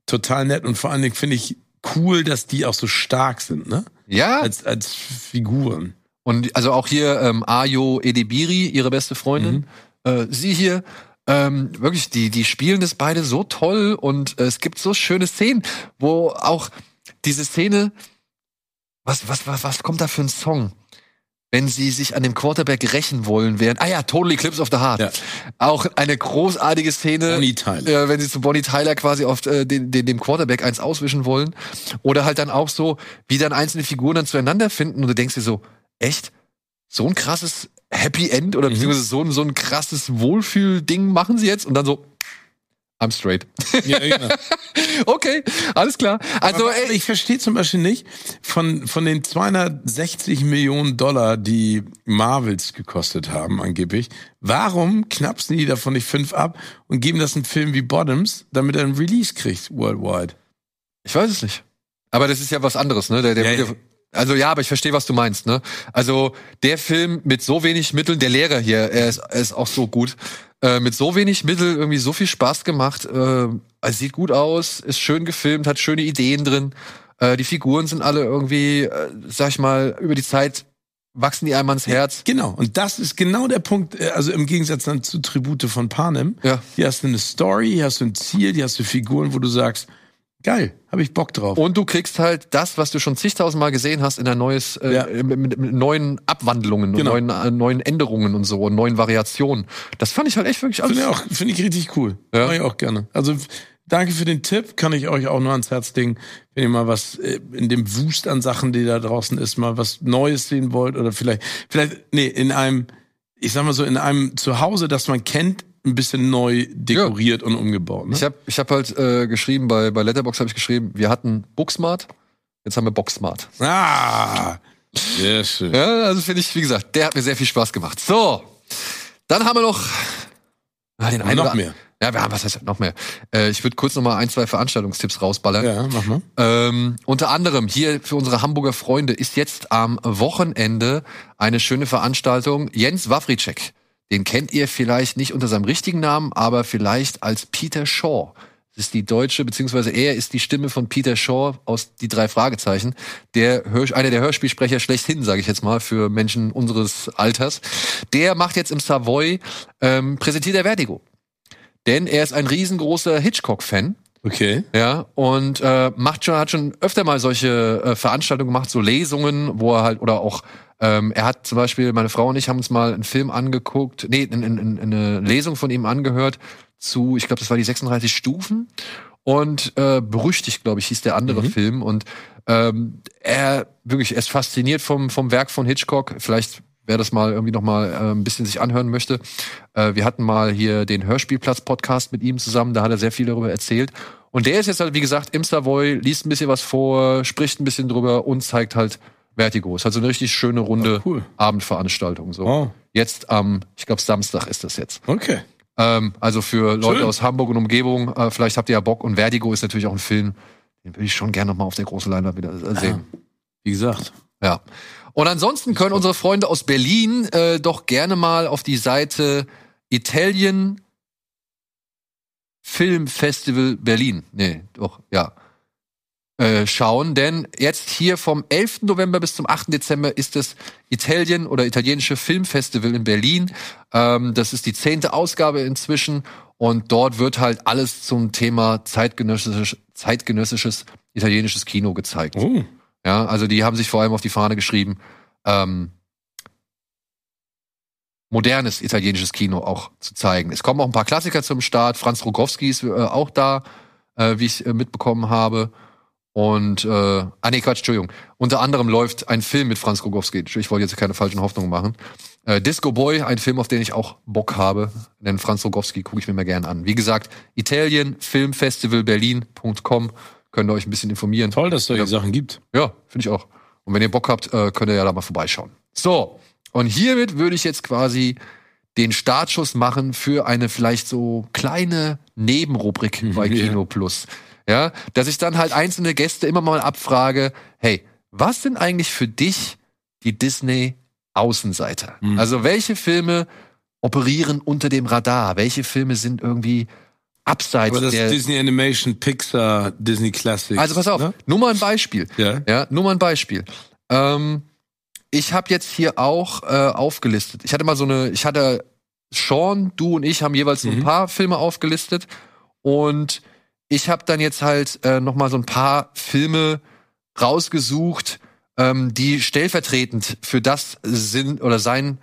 total nett und vor allen Dingen finde ich cool, dass die auch so stark sind, ne? ja, Als, als Figuren. und also auch hier ähm, Ayo Edebiri, ihre beste Freundin, äh, sie hier, ähm, wirklich, die, die spielen das beide so toll und äh, es gibt so schöne Szenen, wo auch diese Szene, was, was, was, was kommt da für ein Song? Wenn sie sich an dem Quarterback rächen wollen, während, ah ja, Total Eclipse of the Heart. Ja. Auch eine großartige Szene. Bonnie Tyler. Äh, wenn sie zu Bonnie Tyler quasi auf äh, den, den, dem Quarterback eins auswischen wollen. Oder halt dann auch so, wie dann einzelne Figuren dann zueinander finden und du denkst dir so, echt? So ein krasses Happy End oder beziehungsweise so ein, so ein krasses Wohlfühl-Ding machen sie jetzt und dann so, I'm straight. Ja, genau. okay, alles klar. Also, ey, ich verstehe zum Beispiel nicht, von, von den 260 Millionen Dollar, die Marvels gekostet haben, angeblich, warum knapsen die davon nicht fünf ab und geben das einen Film wie Bottoms, damit er einen Release kriegt, worldwide? Ich weiß es nicht. Aber das ist ja was anderes, ne? Der, der, Ja, ja. also ja, aber ich verstehe, was du meinst, ne? Also der Film mit so wenig Mitteln, der Lehrer hier, er ist, er ist auch so gut, äh, mit so wenig Mitteln irgendwie so viel Spaß gemacht. Äh, es sieht gut aus, ist schön gefilmt, hat schöne Ideen drin. Äh, die Figuren sind alle irgendwie, äh, sag ich mal, über die Zeit wachsen die einem ans Herz. Genau, und das ist genau der Punkt, äh, also im Gegensatz dann zu Tribute von Panem. Ja. Hier hast du eine Story, hier hast du ein Ziel, hier hast du Figuren, wo du sagst, geil, habe ich Bock drauf. Und du kriegst halt das, was du schon zigtausendmal gesehen hast, in der neues, äh, Ja. mit, mit, mit neuen Abwandlungen und Genau. neuen, äh, neuen Änderungen und so und neuen Variationen. Das fand ich halt echt wirklich alles. Finde ich auch, finde ich richtig cool. Ja. Mach ich auch gerne. Also danke für den Tipp, kann ich euch auch nur ans Herz legen, wenn ihr mal was äh, in dem Wust an Sachen, die da draußen ist, mal was Neues sehen wollt oder vielleicht, vielleicht, nee, in einem, ich sag mal so, in einem Zuhause, das man kennt, ein bisschen neu dekoriert und umgebaut. Ne? Ich habe ich hab halt äh, geschrieben, bei, bei Letterbox habe ich geschrieben, wir hatten Booksmart, jetzt haben wir Boxsmart. ah, sehr schön. Ja, also finde ich, wie gesagt, der hat mir sehr viel Spaß gemacht. So, dann haben wir noch ah, den einen noch oder- mehr. Ja, wir haben, was heißt noch mehr? Äh, ich würde kurz noch mal ein, zwei Veranstaltungstipps rausballern. Ja, mach mal. Ähm, unter anderem hier für unsere Hamburger Freunde ist jetzt am Wochenende eine schöne Veranstaltung. Jens Wawritschek, den kennt ihr vielleicht nicht unter seinem richtigen Namen, aber vielleicht als Peter Shaw. Das ist die deutsche, beziehungsweise er ist die Stimme von Peter Shaw aus die drei Fragezeichen. Der Hör, einer der Hörspielsprecher schlechthin, sage ich jetzt mal, für Menschen unseres Alters. Der macht jetzt im Savoy, ähm, präsentiert er Vertigo. Denn er ist ein riesengroßer Hitchcock-Fan. Okay. Ja, und äh, macht schon, hat schon öfter mal solche äh, Veranstaltungen gemacht, so Lesungen, wo er halt, oder auch, ähm, er hat zum Beispiel, meine Frau und ich haben uns mal einen Film angeguckt, nee, in, in, in, eine Lesung von ihm angehört zu, ich glaube, das war die 36 Stufen. Und äh, berüchtigt, glaube ich, hieß der andere Film. Und ähm, er wirklich, er ist fasziniert vom, vom Werk von Hitchcock. Vielleicht wer das mal irgendwie noch mal äh, ein bisschen sich anhören möchte. Äh, wir hatten mal hier den Hörspielplatz-Podcast mit ihm zusammen, da hat er sehr viel darüber erzählt. Und der ist jetzt halt, wie gesagt, im Savoy, liest ein bisschen was vor, spricht ein bisschen drüber und zeigt halt Vertigo. Ist halt so eine richtig schöne runde Oh, cool. Abendveranstaltung. So. Oh. Jetzt am, ich glaube, Samstag ist das jetzt. Okay. Ähm, also für Leute Schön. aus Hamburg und Umgebung, äh, vielleicht habt ihr ja Bock. Und Vertigo ist natürlich auch ein Film, den würde ich schon gerne noch mal auf der großen Leinwand wieder äh, sehen. Wie gesagt. Ja. Und ansonsten können unsere Freunde aus Berlin äh, doch gerne mal auf die Seite Italian Film Festival Berlin. Nee, doch, ja. Äh, schauen, denn jetzt hier vom 11. November bis zum 8. Dezember ist das Italien oder italienische Filmfestival in Berlin. Ähm, das ist die zehnte Ausgabe inzwischen und dort wird halt alles zum Thema zeitgenössisch, zeitgenössisches italienisches Kino gezeigt. Oh. Ja, also die haben sich vor allem auf die Fahne geschrieben, ähm, modernes italienisches Kino auch zu zeigen. Es kommen auch ein paar Klassiker zum Start. Franz Rogowski ist äh, auch da, äh, wie ich äh, mitbekommen habe. Und, äh, ah nee, Quatsch, Entschuldigung. Unter anderem läuft ein Film mit Franz Rogowski. Ich wollte jetzt keine falschen Hoffnungen machen. Äh, Disco Boy, ein Film, auf den ich auch Bock habe. Denn Franz Rogowski gucke ich mir mal gern an. Wie gesagt, Italien, Filmfestival Berlin.com. Könnt ihr euch ein bisschen informieren. Toll, dass es solche Ja. Sachen gibt. Ja, finde ich auch. Und wenn ihr Bock habt, äh, könnt ihr ja da mal vorbeischauen. So, und hiermit würde ich jetzt quasi den Startschuss machen für eine vielleicht so kleine Nebenrubrik bei. Kino Plus. Ja, dass ich dann halt einzelne Gäste immer mal abfrage, hey, was sind eigentlich für dich die Disney Außenseiter? Mhm. Also welche Filme operieren unter dem Radar? Welche Filme sind irgendwie abseits Aber das der Disney Animation, Pixar, Disney Classics. Also pass auf, Ne? nur mal ein Beispiel. Ja. Ja, nur mal ein Beispiel. Ähm, ich habe jetzt hier auch äh, aufgelistet. Ich hatte mal so eine, ich hatte Sean, du und ich haben jeweils so ein Mhm. paar Filme aufgelistet und ich habe dann jetzt halt äh, noch mal so ein paar Filme rausgesucht, ähm, die stellvertretend für das sind oder sein,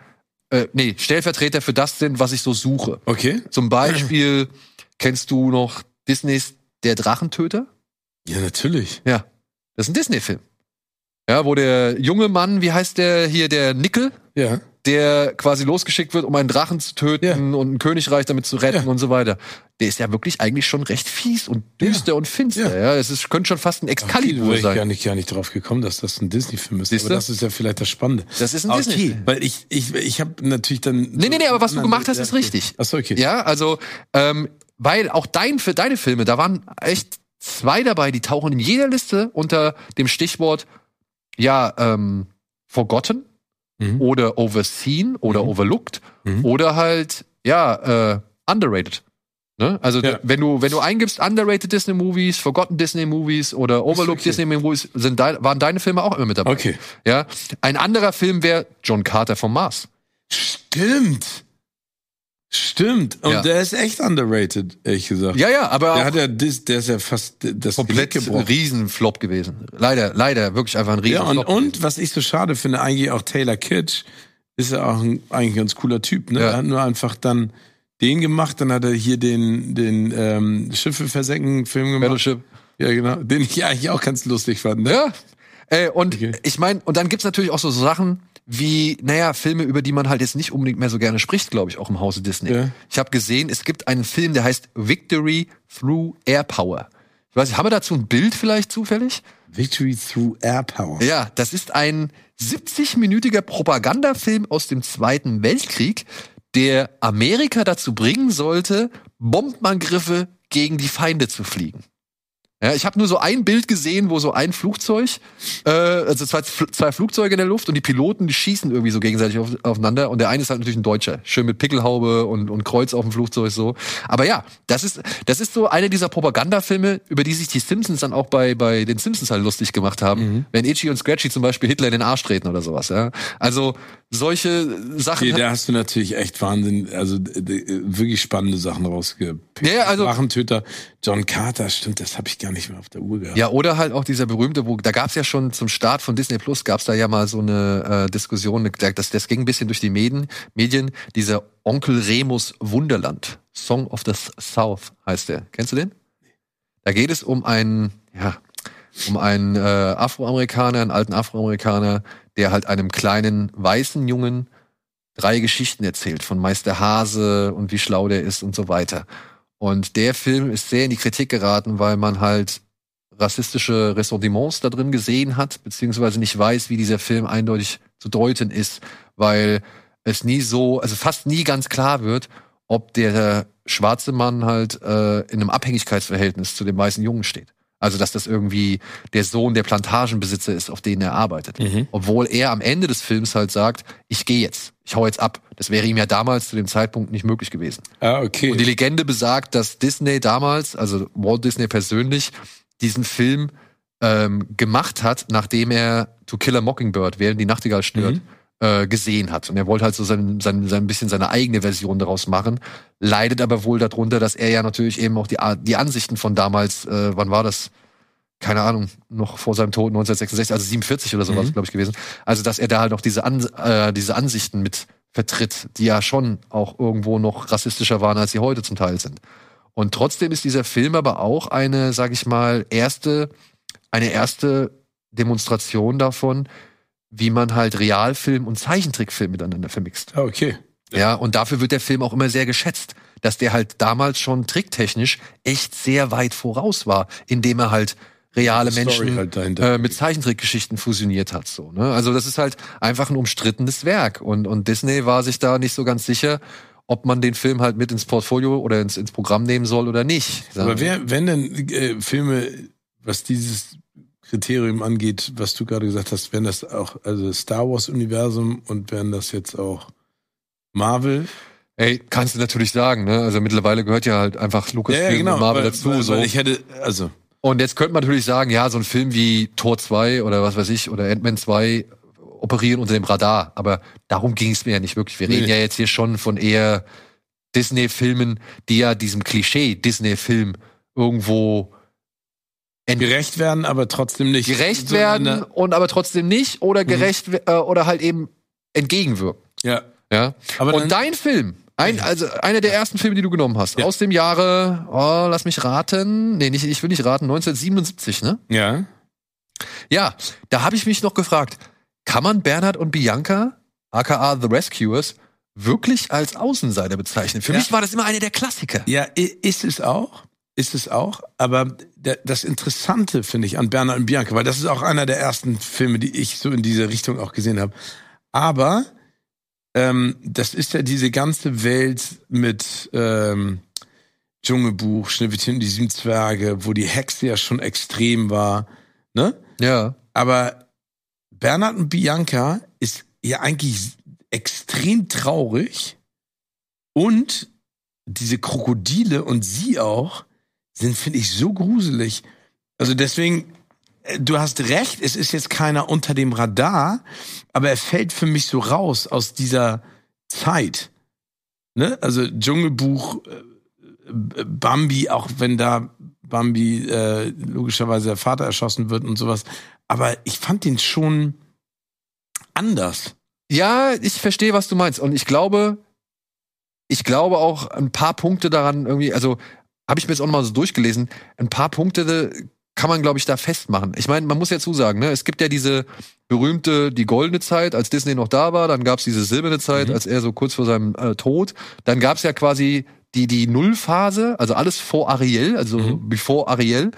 äh, nee, Stellvertreter für das sind, was ich so suche. Okay. Zum Beispiel kennst du noch Disneys Der Drachentöter? Ja, natürlich. Ja, das ist ein Disney-Film. Ja, wo der junge Mann, wie heißt der hier, der Nickel, Ja. der quasi losgeschickt wird, um einen Drachen zu töten Ja. und ein Königreich damit zu retten Ja. und so weiter. Der ist ja wirklich eigentlich schon recht fies und düster und finster. Ja, es ist, könnte schon fast ein Okay, Excalibur wäre ich gar sein. nicht, gar nicht drauf gekommen, dass das ein Disney-Film ist. Siehste? Aber das ist ja vielleicht das Spannende. Das ist ein Okay, Disney-Film. weil ich, ich, ich habe natürlich dann. Nee, nee, nee, aber was du gemacht hast, ist Ja, richtig. Achso, okay. Ja, also, ähm, weil auch dein, für deine Filme, da waren echt zwei dabei, die tauchen in jeder Liste unter dem Stichwort, ja, ähm, Forgotten Mhm. oder Overseen oder Mhm. Overlooked Mhm. oder halt, ja, äh, Underrated. Ne? Also, Ja. wenn du, wenn du eingibst Underrated Disney Movies, Forgotten Disney Movies oder Overlooked okay. Disney Movies, sind dein, waren deine Filme auch immer mit dabei. Okay. Ja. Ein anderer Film wäre John Carter vom Mars. Stimmt. Stimmt. Und Ja. der ist echt underrated, ehrlich gesagt. Ja, ja, aber Der hat ja, der ist ja fast das komplett gebrochen. Riesenflop gewesen. Leider, leider wirklich einfach ein Ja, und, Riesenflop. und was ich so schade finde, eigentlich auch Taylor Kitsch ist ja auch ein, eigentlich ein ganz cooler Typ. Ne? Ja. Er hat nur einfach dann den gemacht, dann hat er hier den, den ähm, Schiffe versenken Film gemacht. Battleship. Ja, genau. Den ich eigentlich auch ganz lustig fand. Ne? Ja. Äh, und Okay. ich meine, und dann gibt's natürlich auch so Sachen wie, naja, Filme, über die man halt jetzt nicht unbedingt mehr so gerne spricht, glaube ich, auch im Hause Disney. Ja. Ich habe gesehen, es gibt einen Film, der heißt Victory Through Air Power. Ich weiß nicht, haben wir dazu ein Bild vielleicht zufällig? Victory through Air Power. Ja, das ist ein 70-minütiger Propagandafilm aus dem Zweiten Weltkrieg, der Amerika dazu bringen sollte, Bombenangriffe gegen die Feinde zu fliegen. Ja, ich habe nur so ein Bild gesehen, wo so ein Flugzeug, äh, also zwei, zwei Flugzeuge in der Luft und die Piloten, die schießen irgendwie so gegenseitig auf, aufeinander und der eine ist halt natürlich ein Deutscher, schön mit Pickelhaube und, und Kreuz auf dem Flugzeug so. Aber ja, das ist das ist so einer dieser Propagandafilme, über die sich die Simpsons dann auch bei bei den Simpsons halt lustig gemacht haben, wenn Itchy und Scratchy zum Beispiel Hitler in den Arsch treten oder sowas. Ja, also solche Sachen. Okay, da hast du natürlich echt Wahnsinn, also wirklich spannende Sachen rausgepickt. Ja, also- Drachentöter, John Carter, stimmt, das habe ich gar nicht mehr auf der Uhr gehabt. Ja, oder halt auch dieser berühmte, wo da gab's ja schon zum Start von Disney Plus gab's da ja mal so eine äh, Diskussion, das, das ging ein bisschen durch die Medien, Medien, dieser Onkel Remus Wunderland, Song of the South heißt der. Kennst du den? Da geht es um einen, ja, um einen äh, Afroamerikaner, einen alten Afroamerikaner, der halt einem kleinen weißen Jungen drei Geschichten erzählt von Meister Hase und wie schlau der ist und so weiter. Und der Film ist sehr in die Kritik geraten, weil man halt rassistische Ressentiments da drin gesehen hat, beziehungsweise nicht weiß, wie dieser Film eindeutig zu deuten ist, weil es nie so, also fast nie ganz klar wird, ob der schwarze Mann halt äh, in einem Abhängigkeitsverhältnis zu dem weißen Jungen steht. Also dass das irgendwie der Sohn der Plantagenbesitzer ist, auf denen er arbeitet. Mhm. Obwohl er am Ende des Films halt sagt, ich gehe jetzt, ich hau jetzt ab. Das wäre ihm ja damals zu dem Zeitpunkt nicht möglich gewesen. Ah, okay. Und die Legende besagt, dass Disney damals, also Walt Disney persönlich, diesen Film ähm, gemacht hat, nachdem er To Kill a Mockingbird, während die Nachtigall stört, Mhm. Äh, gesehen hat. Und er wollte halt so sein, sein, sein bisschen seine eigene Version daraus machen, leidet aber wohl darunter, dass er ja natürlich eben auch die, die Ansichten von damals, äh, wann war das? keine Ahnung, noch vor seinem Tod 1966, also 47 oder sowas, Mhm. glaube ich, gewesen. Also, dass er da halt noch diese, An äh, diese Ansichten mit vertritt, die ja schon auch irgendwo noch rassistischer waren, als sie heute zum Teil sind. Und trotzdem ist dieser Film aber auch eine, sag ich mal, erste, eine erste Demonstration davon, wie man halt Realfilm und Zeichentrickfilm miteinander vermixt. Ah, okay. Ja, und dafür wird der Film auch immer sehr geschätzt, dass der halt damals schon tricktechnisch echt sehr weit voraus war, indem er halt reale Menschen halt äh, mit Zeichentrickgeschichten fusioniert hat. So, ne? Also das ist halt einfach ein umstrittenes Werk. Und, und Disney war sich da nicht so ganz sicher, ob man den Film halt mit ins Portfolio oder ins, ins Programm nehmen soll oder nicht. Aber wer, wenn denn äh, Filme, was dieses Kriterium angeht, was du gerade gesagt hast, wären das auch, also Star Wars Universum und wären das jetzt auch Marvel? Ey, kannst du natürlich sagen, ne? Also mittlerweile gehört ja halt einfach Lucasfilm und Marvel weil, dazu. Weil, so. weil ich hätte, also, Und jetzt könnte man natürlich sagen, ja, so ein Film wie Tor 2 oder was weiß ich, oder Ant-Man 2 operieren unter dem Radar. Aber darum ging es mir ja nicht wirklich. Wir Nee. reden ja jetzt hier schon von eher Disney-Filmen, die ja diesem Klischee Disney-Film irgendwo gerecht werden, aber trotzdem nicht. gerecht So werden und aber trotzdem nicht oder gerecht we- äh, oder halt eben entgegenwirken. Ja. Ja. Aber und dein Film, ein, also einer der ersten Filme, die du genommen hast, Ja. aus dem Jahre, oh, lass mich raten, nee, nicht, ich will nicht raten, 1977, ne? Ja. Ja, da habe ich mich noch gefragt, kann man Bernhard und Bianca, aka The Rescuers, wirklich als Außenseiter bezeichnen? Für Ja. mich war das immer einer der Klassiker. Ja, ist es auch. Ist es auch. Aber das Interessante finde ich an Bernhard und Bianca, weil das ist auch einer der ersten Filme, die ich so in diese Richtung auch gesehen habe. Aber ähm, das ist ja diese ganze Welt mit ähm, Dschungelbuch, Schneewittchen und die sieben Zwerge, wo die Hexe ja schon extrem war. Ne? Ja. Aber Bernhard und Bianca ist ja eigentlich extrem traurig und diese Krokodile und sie auch sind, finde ich, so gruselig. Also deswegen, äh, du hast recht, es ist jetzt keiner unter dem Radar, aber er fällt für mich so raus aus dieser Zeit. Ne? Also Dschungelbuch, äh, äh, Bambi, auch wenn da Bambi äh, logischerweise der Vater erschossen wird und sowas. Aber ich fand den schon anders. Ja, ich verstehe, was du meinst. Und ich glaube, ich glaube auch ein paar Punkte daran irgendwie, also habe ich mir jetzt auch noch mal so durchgelesen, ein paar Punkte kann man, glaube ich, da festmachen. Ich meine, man muss ja zusagen, ne, es gibt ja diese berühmte, die goldene Zeit, als Disney noch da war, dann gab's diese silberne Zeit, Mhm. als er so kurz vor seinem äh, Tod, dann gab's ja quasi die, die Nullphase, also alles vor Ariel, also Mhm. bevor Ariel.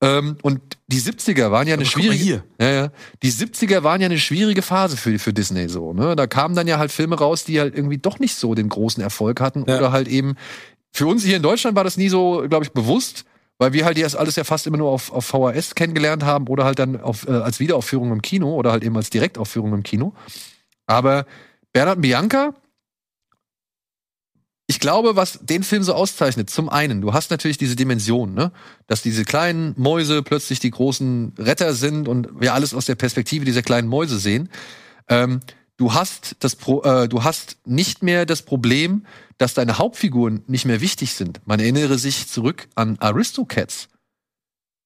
Ähm, und die 70er waren ja eine schwierige. Ja, ja. Die 70er waren ja eine schwierige Phase für, für Disney so, ne? Da kamen dann ja halt Filme raus, die halt irgendwie doch nicht so den großen Erfolg hatten Ja. oder halt eben für uns hier in Deutschland war das nie so, glaube ich, bewusst, weil wir halt das alles ja fast immer nur auf, auf VHS kennengelernt haben oder halt dann auf, äh, als Wiederaufführung im Kino oder halt eben als Direktaufführung im Kino. Aber Bernhard und Bianca, ich glaube, was den Film so auszeichnet, zum einen, du hast natürlich diese Dimension, ne? Dass diese kleinen Mäuse plötzlich die großen Retter sind und wir alles aus der Perspektive dieser kleinen Mäuse sehen. Ähm, du hast das Pro, äh, du hast nicht mehr das Problem, dass deine Hauptfiguren nicht mehr wichtig sind. Man erinnere sich zurück an Aristocats.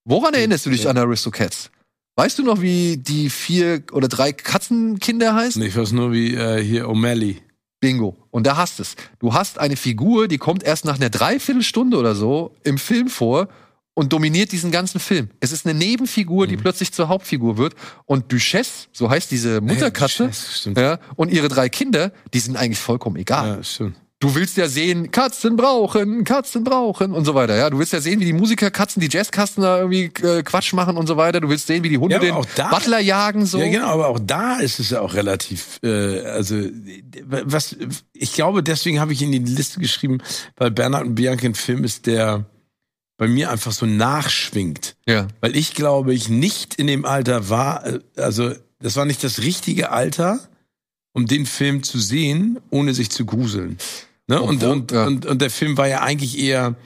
Woran erinnerst du dich an Aristocats? Weißt du noch, wie die vier oder drei Katzenkinder heißen? Ich weiß nur wie äh, hier O'Malley. Bingo. Und da hast es. Du hast eine Figur, die kommt erst nach einer Dreiviertelstunde oder so im Film vor und dominiert diesen ganzen Film. Es ist eine Nebenfigur, Mhm. die plötzlich zur Hauptfigur wird. Und Duchesse, so heißt diese Mutterkatze, stimmt. ja, und ihre drei Kinder, die sind eigentlich vollkommen egal. Ja, stimmt. Du willst ja sehen, Katzen brauchen, Katzen brauchen und so weiter. Ja, du willst ja sehen, wie die Musiker Katzen, die Jazzkasten da irgendwie äh, Quatsch machen und so weiter. Du willst sehen, wie die Hunde Ja, den da- Butler jagen so. Ja, genau, aber auch da ist es ja auch relativ, äh, also was ich glaube, deswegen habe ich in die Liste geschrieben, weil Bernhard und Bianca ein Film ist, der bei mir einfach so nachschwingt. ja. Weil ich glaube, ich nicht in dem Alter war, äh, also das war nicht das richtige Alter, um den Film zu sehen, ohne sich zu gruseln. Ne? Und, und, ja. und, und der Film war ja eigentlich eher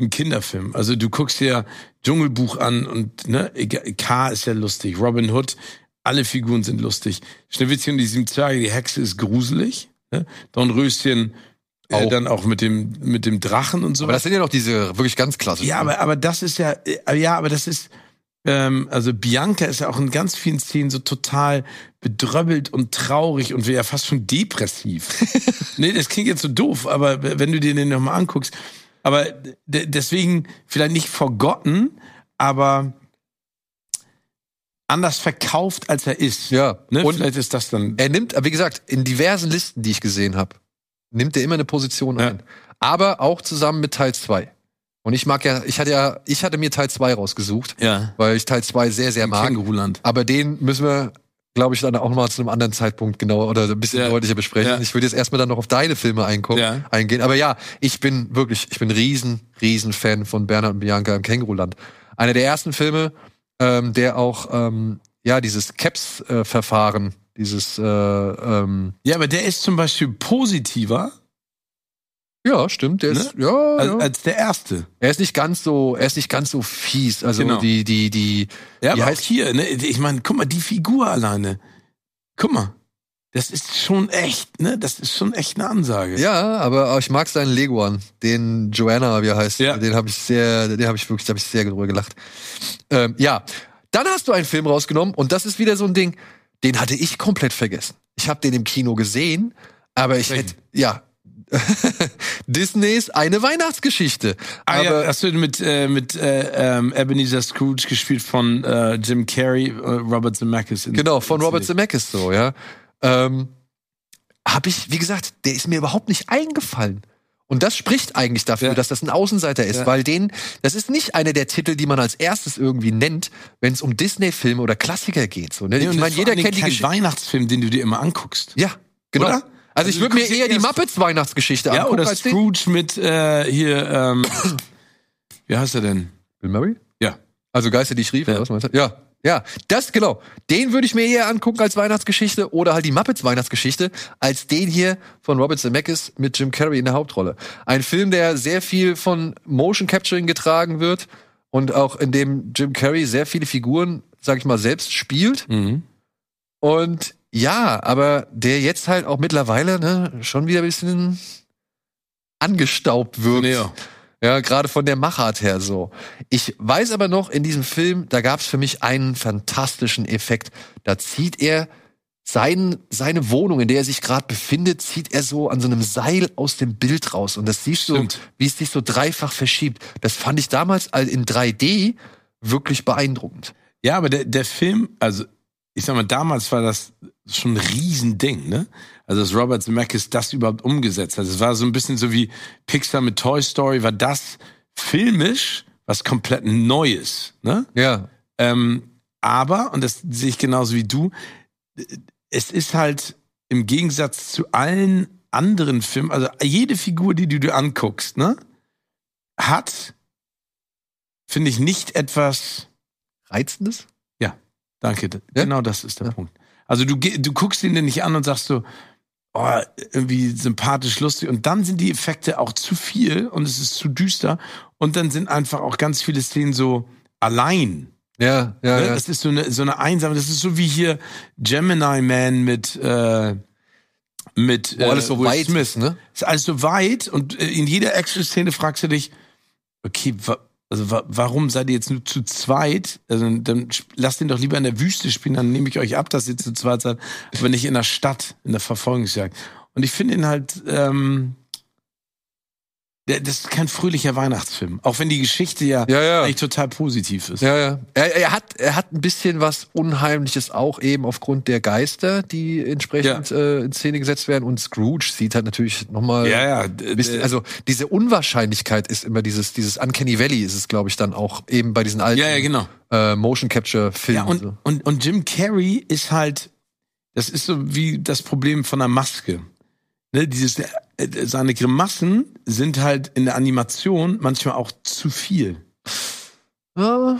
ein Kinderfilm. Also du guckst dir Dschungelbuch an und ne, K ist ja lustig, Robin Hood, alle Figuren sind lustig. Schneewittchen und die sieben Zwerge, die Hexe ist gruselig. Ne? Dornröschen äh, Auch. dann auch mit dem mit dem Drachen und so. Aber das sind ja noch diese wirklich ganz klassischen. Ja, aber, aber das ist ja, äh, ja, aber das ist, ähm, also Bianca ist ja auch in ganz vielen Szenen so total bedröbbelt und traurig und wäre ja fast schon depressiv. nee, das klingt jetzt so doof, aber wenn du dir den nochmal anguckst. Aber deswegen vielleicht nicht forgotten, aber anders verkauft, als er ist. Ja. Ne? Und vielleicht ist das dann. Er nimmt, wie gesagt, in diversen Listen, die ich gesehen habe, nimmt er immer eine Position ja. ein. Aber auch zusammen mit Teil 2. Und ich mag ja, ich hatte ja, ich hatte mir Teil 2 rausgesucht, ja. weil ich Teil 2 sehr, sehr mag. Känguruland. Aber den müssen wir, glaube ich, dann auch mal zu einem anderen Zeitpunkt genauer oder ein bisschen ja. deutlicher besprechen. Ja. Ich würde jetzt erstmal dann noch auf deine Filme ja. eingehen. Aber ja, ich bin wirklich, ich bin riesen, riesen Fan von Bernhard und Bianca im Känguruland. Einer der ersten Filme, ähm, der auch ähm, ja dieses Caps-Verfahren, äh, dieses äh, ähm, ja, aber der ist zum Beispiel positiver ja, stimmt. Der ne? ist, ja, als, ja. als der erste. Er ist nicht ganz so, er ist nicht ganz so fies. Also genau. die, die, die. Ja, die aber heißt, auch hier, ne? Ich meine, guck mal, die Figur alleine. Guck mal. Das ist schon echt, ne? Das ist schon echt eine Ansage. Ja, aber ich mag seinen Leguan, den Joanna, wie er heißt. Ja. Den habe ich sehr, den habe ich wirklich, da habe ich sehr drüber gelacht. Ähm, ja, dann hast du einen Film rausgenommen und das ist wieder so ein Ding, den hatte ich komplett vergessen. Ich habe den im Kino gesehen, aber ich hätte, ja, Disneys eine Weihnachtsgeschichte. Ah, Aber ja, hast du mit äh, mit äh, ähm, Ebenezer Scrooge gespielt von äh, Jim Carrey, äh, Robert Zemeckis. Genau, von Robert Zemeckis so, ja. Ähm, hab ich, wie gesagt, der ist mir überhaupt nicht eingefallen. Und das spricht eigentlich dafür, ja. dass das ein Außenseiter ist, ja. weil den, das ist nicht einer der Titel, die man als erstes irgendwie nennt, wenn es um Disney-Filme oder Klassiker geht. So, ne? Nee, ich meine, jeder kennt die Geschichte. Weihnachtsfilm, den du dir immer anguckst. Ja, genau. Oder? Also, ich also würde mir eher die Muppets Weihnachtsgeschichte ja, angucken. Ja, oder Scrooge mit äh, hier, ähm, wie heißt er denn? Bill Murray? Ja. Also Geister, die ich rief, ja. was meinst du? Ja. Ja, das genau. Den würde ich mir eher angucken als Weihnachtsgeschichte oder halt die Muppets Weihnachtsgeschichte als den hier von Robert Zemeckis mit Jim Carrey in der Hauptrolle. Ein Film, der sehr viel von Motion Capturing getragen wird und auch in dem Jim Carrey sehr viele Figuren, sag ich mal, selbst spielt. Mhm. Und ja, aber der jetzt halt auch mittlerweile ne, schon wieder ein bisschen angestaubt wird. Ja. Ja, gerade von der Machart her so. Ich weiß aber noch, in diesem Film, da gab es für mich einen fantastischen Effekt. Da zieht er sein, seine Wohnung, in der er sich gerade befindet, zieht er so an so einem Seil aus dem Bild raus. Und das siehst du, wie es sich so dreifach verschiebt. Das fand ich damals in 3D wirklich beeindruckend. Ja, aber der, der Film, also ich sag mal, damals war das schon ein Riesending, ne? Also, dass Robert Zemeckis das überhaupt umgesetzt hat. Es war so ein bisschen so wie Pixar mit Toy Story, war das filmisch was komplett Neues, ne? Ja. Ähm, aber, und das sehe ich genauso wie du, es ist halt im Gegensatz zu allen anderen Filmen, also jede Figur, die du dir anguckst, ne, hat, finde ich, nicht etwas Reizendes? Danke. Ja? Genau das ist der ja. Punkt. Also du, du guckst ihn dir nicht an und sagst so, oh, irgendwie sympathisch, lustig. Und dann sind die Effekte auch zu viel und es ist zu düster. Und dann sind einfach auch ganz viele Szenen so allein. Ja, ja, ne? ja. Das ist so eine, so eine einsame, das ist so wie hier Gemini Man mit, äh, mit Wo alles so Will weit Smith. ne? Ist alles so weit und äh, in jeder Action-Szene fragst du dich, okay, also wa warum seid ihr jetzt nur zu zweit? Also dann lasst ihn doch lieber in der Wüste spielen, dann nehme ich euch ab, dass ihr zu zweit seid, aber nicht in der Stadt, in der Verfolgungsjagd. Und ich finde ihn halt, ähm, das ist kein fröhlicher Weihnachtsfilm. Auch wenn die Geschichte ja, ja, ja. eigentlich total positiv ist. Ja, ja. Er, er, hat, er hat ein bisschen was Unheimliches auch eben aufgrund der Geister, die entsprechend ja. äh, in Szene gesetzt werden. Und Scrooge sieht halt natürlich nochmal. Ja, ja. Bisschen, also diese Unwahrscheinlichkeit ist immer dieses, dieses Uncanny Valley ist es, glaube ich, dann auch eben bei diesen alten ja, ja, genau. äh, Motion Capture Filmen. Ja, und, so. und, und Jim Carrey ist halt, das ist so wie das Problem von einer Maske ne, dieses, äh, seine Grimassen sind halt in der Animation manchmal auch zu viel. Ja,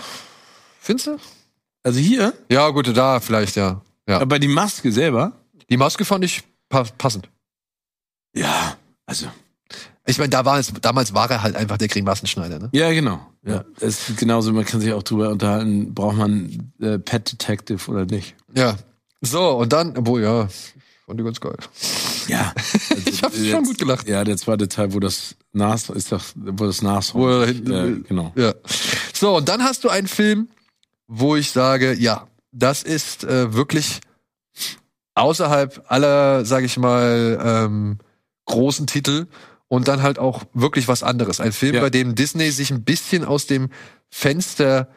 findest du? Also hier? Ja, gut, da vielleicht, ja. ja. Aber die Maske selber? Die Maske fand ich pa passend. Ja, also. Ich meine, da war es, damals war er halt einfach der Grimassenschneider, ne? Ja, genau. Ja. Es ist genauso, man kann sich auch drüber unterhalten, braucht man äh, Pet Detective oder nicht. Ja. So, und dann, obwohl, ja, fand ich ganz geil. Ja. Ich habe schon gut gelacht. Ja, der zweite Teil, wo das Nas ist doch, wo das Nas wo er hinten, ja, genau. Ja. So, und dann hast du einen Film, wo ich sage, ja, das ist äh, wirklich außerhalb aller, sage ich mal, ähm, großen Titel und dann halt auch wirklich was anderes. Ein Film, Ja. bei dem Disney sich ein bisschen aus dem Fenster,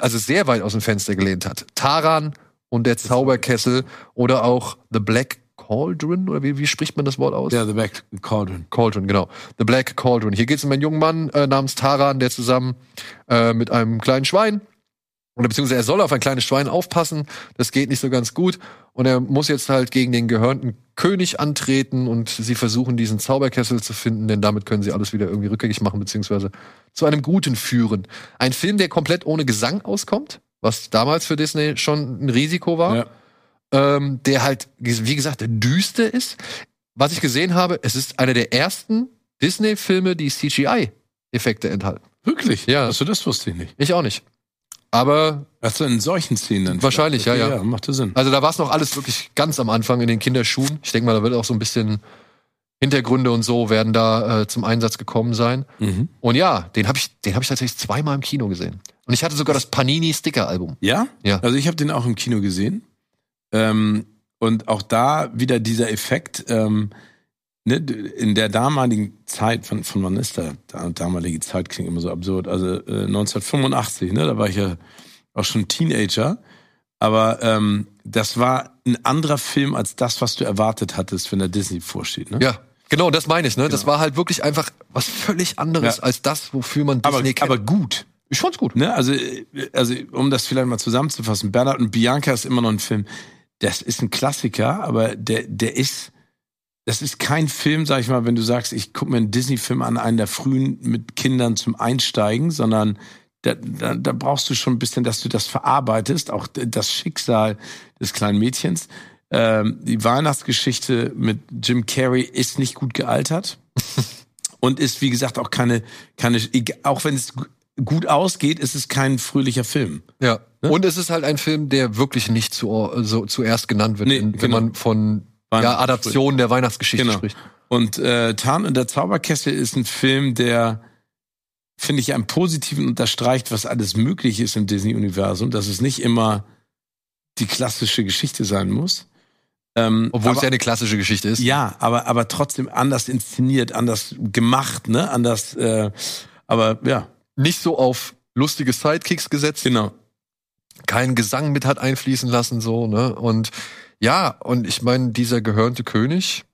also sehr weit aus dem Fenster gelehnt hat. Taran und der Zauberkessel oder auch The Black Cauldron oder wie, wie spricht man das Wort aus? Ja, The Back Cauldron. Cauldron, genau. The Black Cauldron. Hier geht es um einen jungen Mann äh, namens Taran, der zusammen äh, mit einem kleinen Schwein oder beziehungsweise er soll auf ein kleines Schwein aufpassen. Das geht nicht so ganz gut. Und er muss jetzt halt gegen den gehörnten König antreten und sie versuchen, diesen Zauberkessel zu finden, denn damit können sie alles wieder irgendwie rückgängig machen, beziehungsweise zu einem Guten führen. Ein Film, der komplett ohne Gesang auskommt, was damals für Disney schon ein Risiko war Ja. Ähm, der halt, wie gesagt, düster ist. Was ich gesehen habe, es ist einer der ersten Disney-Filme, die CGI-Effekte enthalten. Wirklich? Ja. Achso, das wusste ich nicht. Ich auch nicht. Aber, Achso, in solchen Szenen dann. Wahrscheinlich, ja, ja. Ja, macht Sinn. also da war es noch alles wirklich ganz am Anfang in den Kinderschuhen. Ich denke mal, da wird auch so ein bisschen Hintergründe und so werden da äh, zum Einsatz gekommen sein. Mhm. Und ja, den habe ich, den habe ich tatsächlich zweimal im Kino gesehen. Und ich hatte sogar das Panini-Sticker-Album. Ja? Ja. Also ich habe den auch im Kino gesehen. Ähm, und auch da wieder dieser Effekt, ähm, ne, in der damaligen Zeit, von, von wann ist da? da? Damalige Zeit klingt immer so absurd. Also äh, 1985, ne, da war ich ja auch schon Teenager. Aber ähm, das war ein anderer Film als das, was du erwartet hattest, wenn der Disney vorsteht. Ne? Ja, genau, das meine ich. Ne? Das war halt wirklich einfach was völlig anderes Ja. als das, wofür man aber, Disney kennt. aber gut. ich fand's gut. Ne, also, äh, also um das vielleicht mal zusammenzufassen, Bernhard und Bianca ist immer noch ein Film. Das ist ein Klassiker, aber der, der ist, das ist kein Film, sag ich mal, wenn du sagst, ich gucke mir einen Disney-Film an, einen der frühen mit Kindern zum Einsteigen, sondern da, da, da brauchst du schon ein bisschen, dass du das verarbeitest, auch das Schicksal des kleinen Mädchens. Ähm, die Weihnachtsgeschichte mit Jim Carrey ist nicht gut gealtert und ist, wie gesagt, auch keine, keine, auch wenn es gut ausgeht, ist es kein fröhlicher Film. Ja. Ne? Und es ist halt ein Film, der wirklich nicht zu, so, zuerst genannt wird, Nee, wenn, genau. man von ja, Weihnachts- Adaption der Weihnachtsgeschichte Genau. spricht. Und äh, Tarn und der Zauberkessel ist ein Film, der, finde ich, am Positiven unterstreicht, was alles möglich ist im Disney-Universum, dass es nicht immer die klassische Geschichte sein muss. Ähm, Obwohl aber, es ja eine klassische Geschichte ist. ja, aber, aber trotzdem anders inszeniert, anders gemacht, ne? Anders, äh, aber ja, Nicht so auf lustige Sidekicks gesetzt, genau. keinen Gesang mit hat einfließen lassen, so, ne? Und ja, und ich meine, dieser gehörnte König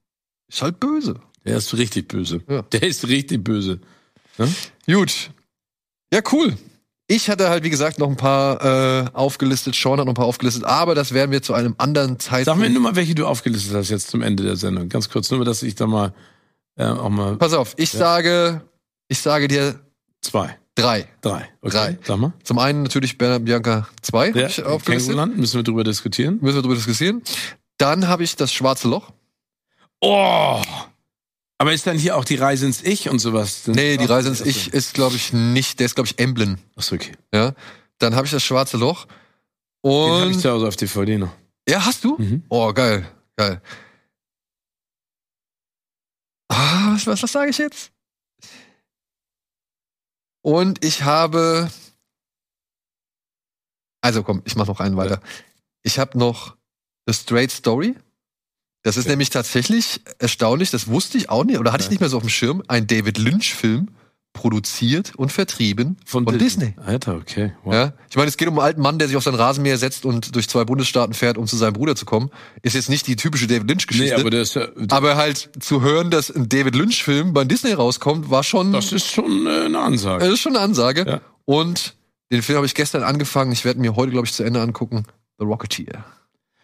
ist halt böse. Der ist richtig böse. Ja. Der ist richtig böse. Gut. Ja, cool. Ich hatte halt, wie gesagt, noch ein paar äh, aufgelistet, Sean hat noch ein paar aufgelistet, aber das werden wir zu einem anderen Sag Zeitpunkt. mir nur mal, welche du aufgelistet hast jetzt zum Ende der Sendung. Ganz kurz, nur dass ich da mal äh, auch mal Pass auf, ich Ja. sage, ich sage dir zwei, drei. drei. Okay. Drei. Sag mal. Zum einen natürlich Bernhard Bianca 2, hab Ja, ich aufgelistet. Müssen wir drüber diskutieren. Müssen wir darüber diskutieren. Dann habe ich das Schwarze Loch. Oh! Aber ist dann hier auch die Reise ins Ich und sowas? Sind Nee, die Reise ins. Ich ist, glaube ich, nicht, der ist, glaube ich, Emblem. Achso, okay. Ja. Dann habe ich das Schwarze Loch. Den habe ich Und. zu Hause auf DVD noch. Ja, hast du? Mhm. Oh, geil. Geil. Ah, was, was, was sage ich jetzt? Und ich habe. Also komm, ich mach noch einen weiter. Ich habe noch The Straight Story. Das ist Okay. nämlich tatsächlich erstaunlich, das wusste ich auch nicht, oder hatte ich nicht mehr so auf dem Schirm, ein David Lynch-Film, produziert und vertrieben von, Disney. Alter, okay. Wow. Ja, ich meine, es geht um einen alten Mann, der sich auf sein Rasenmäher setzt und durch zwei Bundesstaaten fährt, um zu seinem Bruder zu kommen. Ist jetzt nicht die typische David Lynch-Geschichte. Nee, aber ist ja, aber halt zu hören, dass ein David Lynch-Film bei Disney rauskommt, war schon, das ist schon äh, eine Ansage. das ist schon eine Ansage. Ja. Und den Film habe ich gestern angefangen. Ich werde mir heute, glaube ich, zu Ende angucken. The Rocketeer.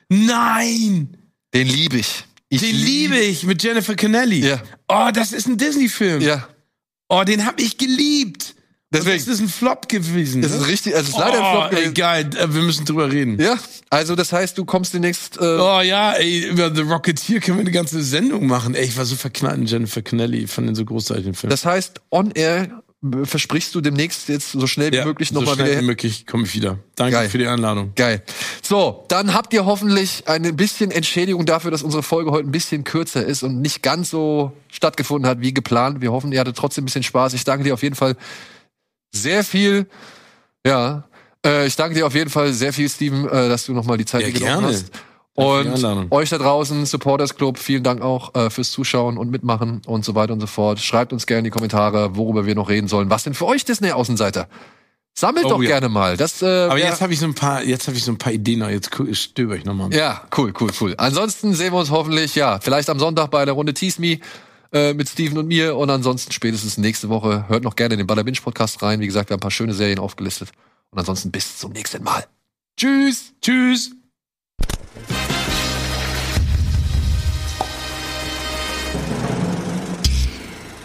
Nein! Den liebe ich. ich Den liebe ich mit Jennifer Connelly. Ja. Oh, das ist ein Disney-Film. Ja, Oh, den habe ich geliebt. Deswegen. Das ist ein Flop gewesen. das ne? ist richtig, also es ist leider ein oh, Flop ey, gewesen. geil. Äh, Wir müssen drüber reden. Ja, also das heißt, du kommst demnächst. Äh, Oh ja, ey, über The Rocketeer können wir eine ganze Sendung machen. Ey, ich war so verknallt in Jennifer Connelly. Fand den so großartig, den Film. Das heißt, on air versprichst du demnächst jetzt so schnell wie möglich so nochmal schnell wieder wie möglich komme ich wieder. Danke Geil. für die Einladung. Geil. So, dann habt ihr hoffentlich ein bisschen Entschädigung dafür, dass unsere Folge heute ein bisschen kürzer ist und nicht ganz so stattgefunden hat wie geplant. Wir hoffen, ihr hattet trotzdem ein bisschen Spaß. Ich danke dir auf jeden Fall sehr viel. Ja. Äh, ich danke dir auf jeden Fall sehr viel, Steven, äh, dass du nochmal die Zeit Ja, genommen gerne. hast. Und euch da draußen, Supporters Club, vielen Dank auch äh, fürs Zuschauen und Mitmachen und so weiter und so fort. Schreibt uns gerne in die Kommentare, worüber wir noch reden sollen. Was denn für euch Disney-Außenseiter? Sammelt Oh, doch ja. gerne mal. Das, äh, Aber jetzt habe ich so ein paar, jetzt habe ich so ein paar Ideen noch. Jetzt stöber ich nochmal. Ja, cool, cool, cool. Ansonsten sehen wir uns hoffentlich, ja, vielleicht am Sonntag bei der Runde Tease Me äh, mit Steven und mir und ansonsten spätestens nächste Woche. Hört noch gerne in den Baller Binge Podcast rein. Wie gesagt, wir haben ein paar schöne Serien aufgelistet. Und ansonsten bis zum nächsten Mal. Tschüss, tschüss.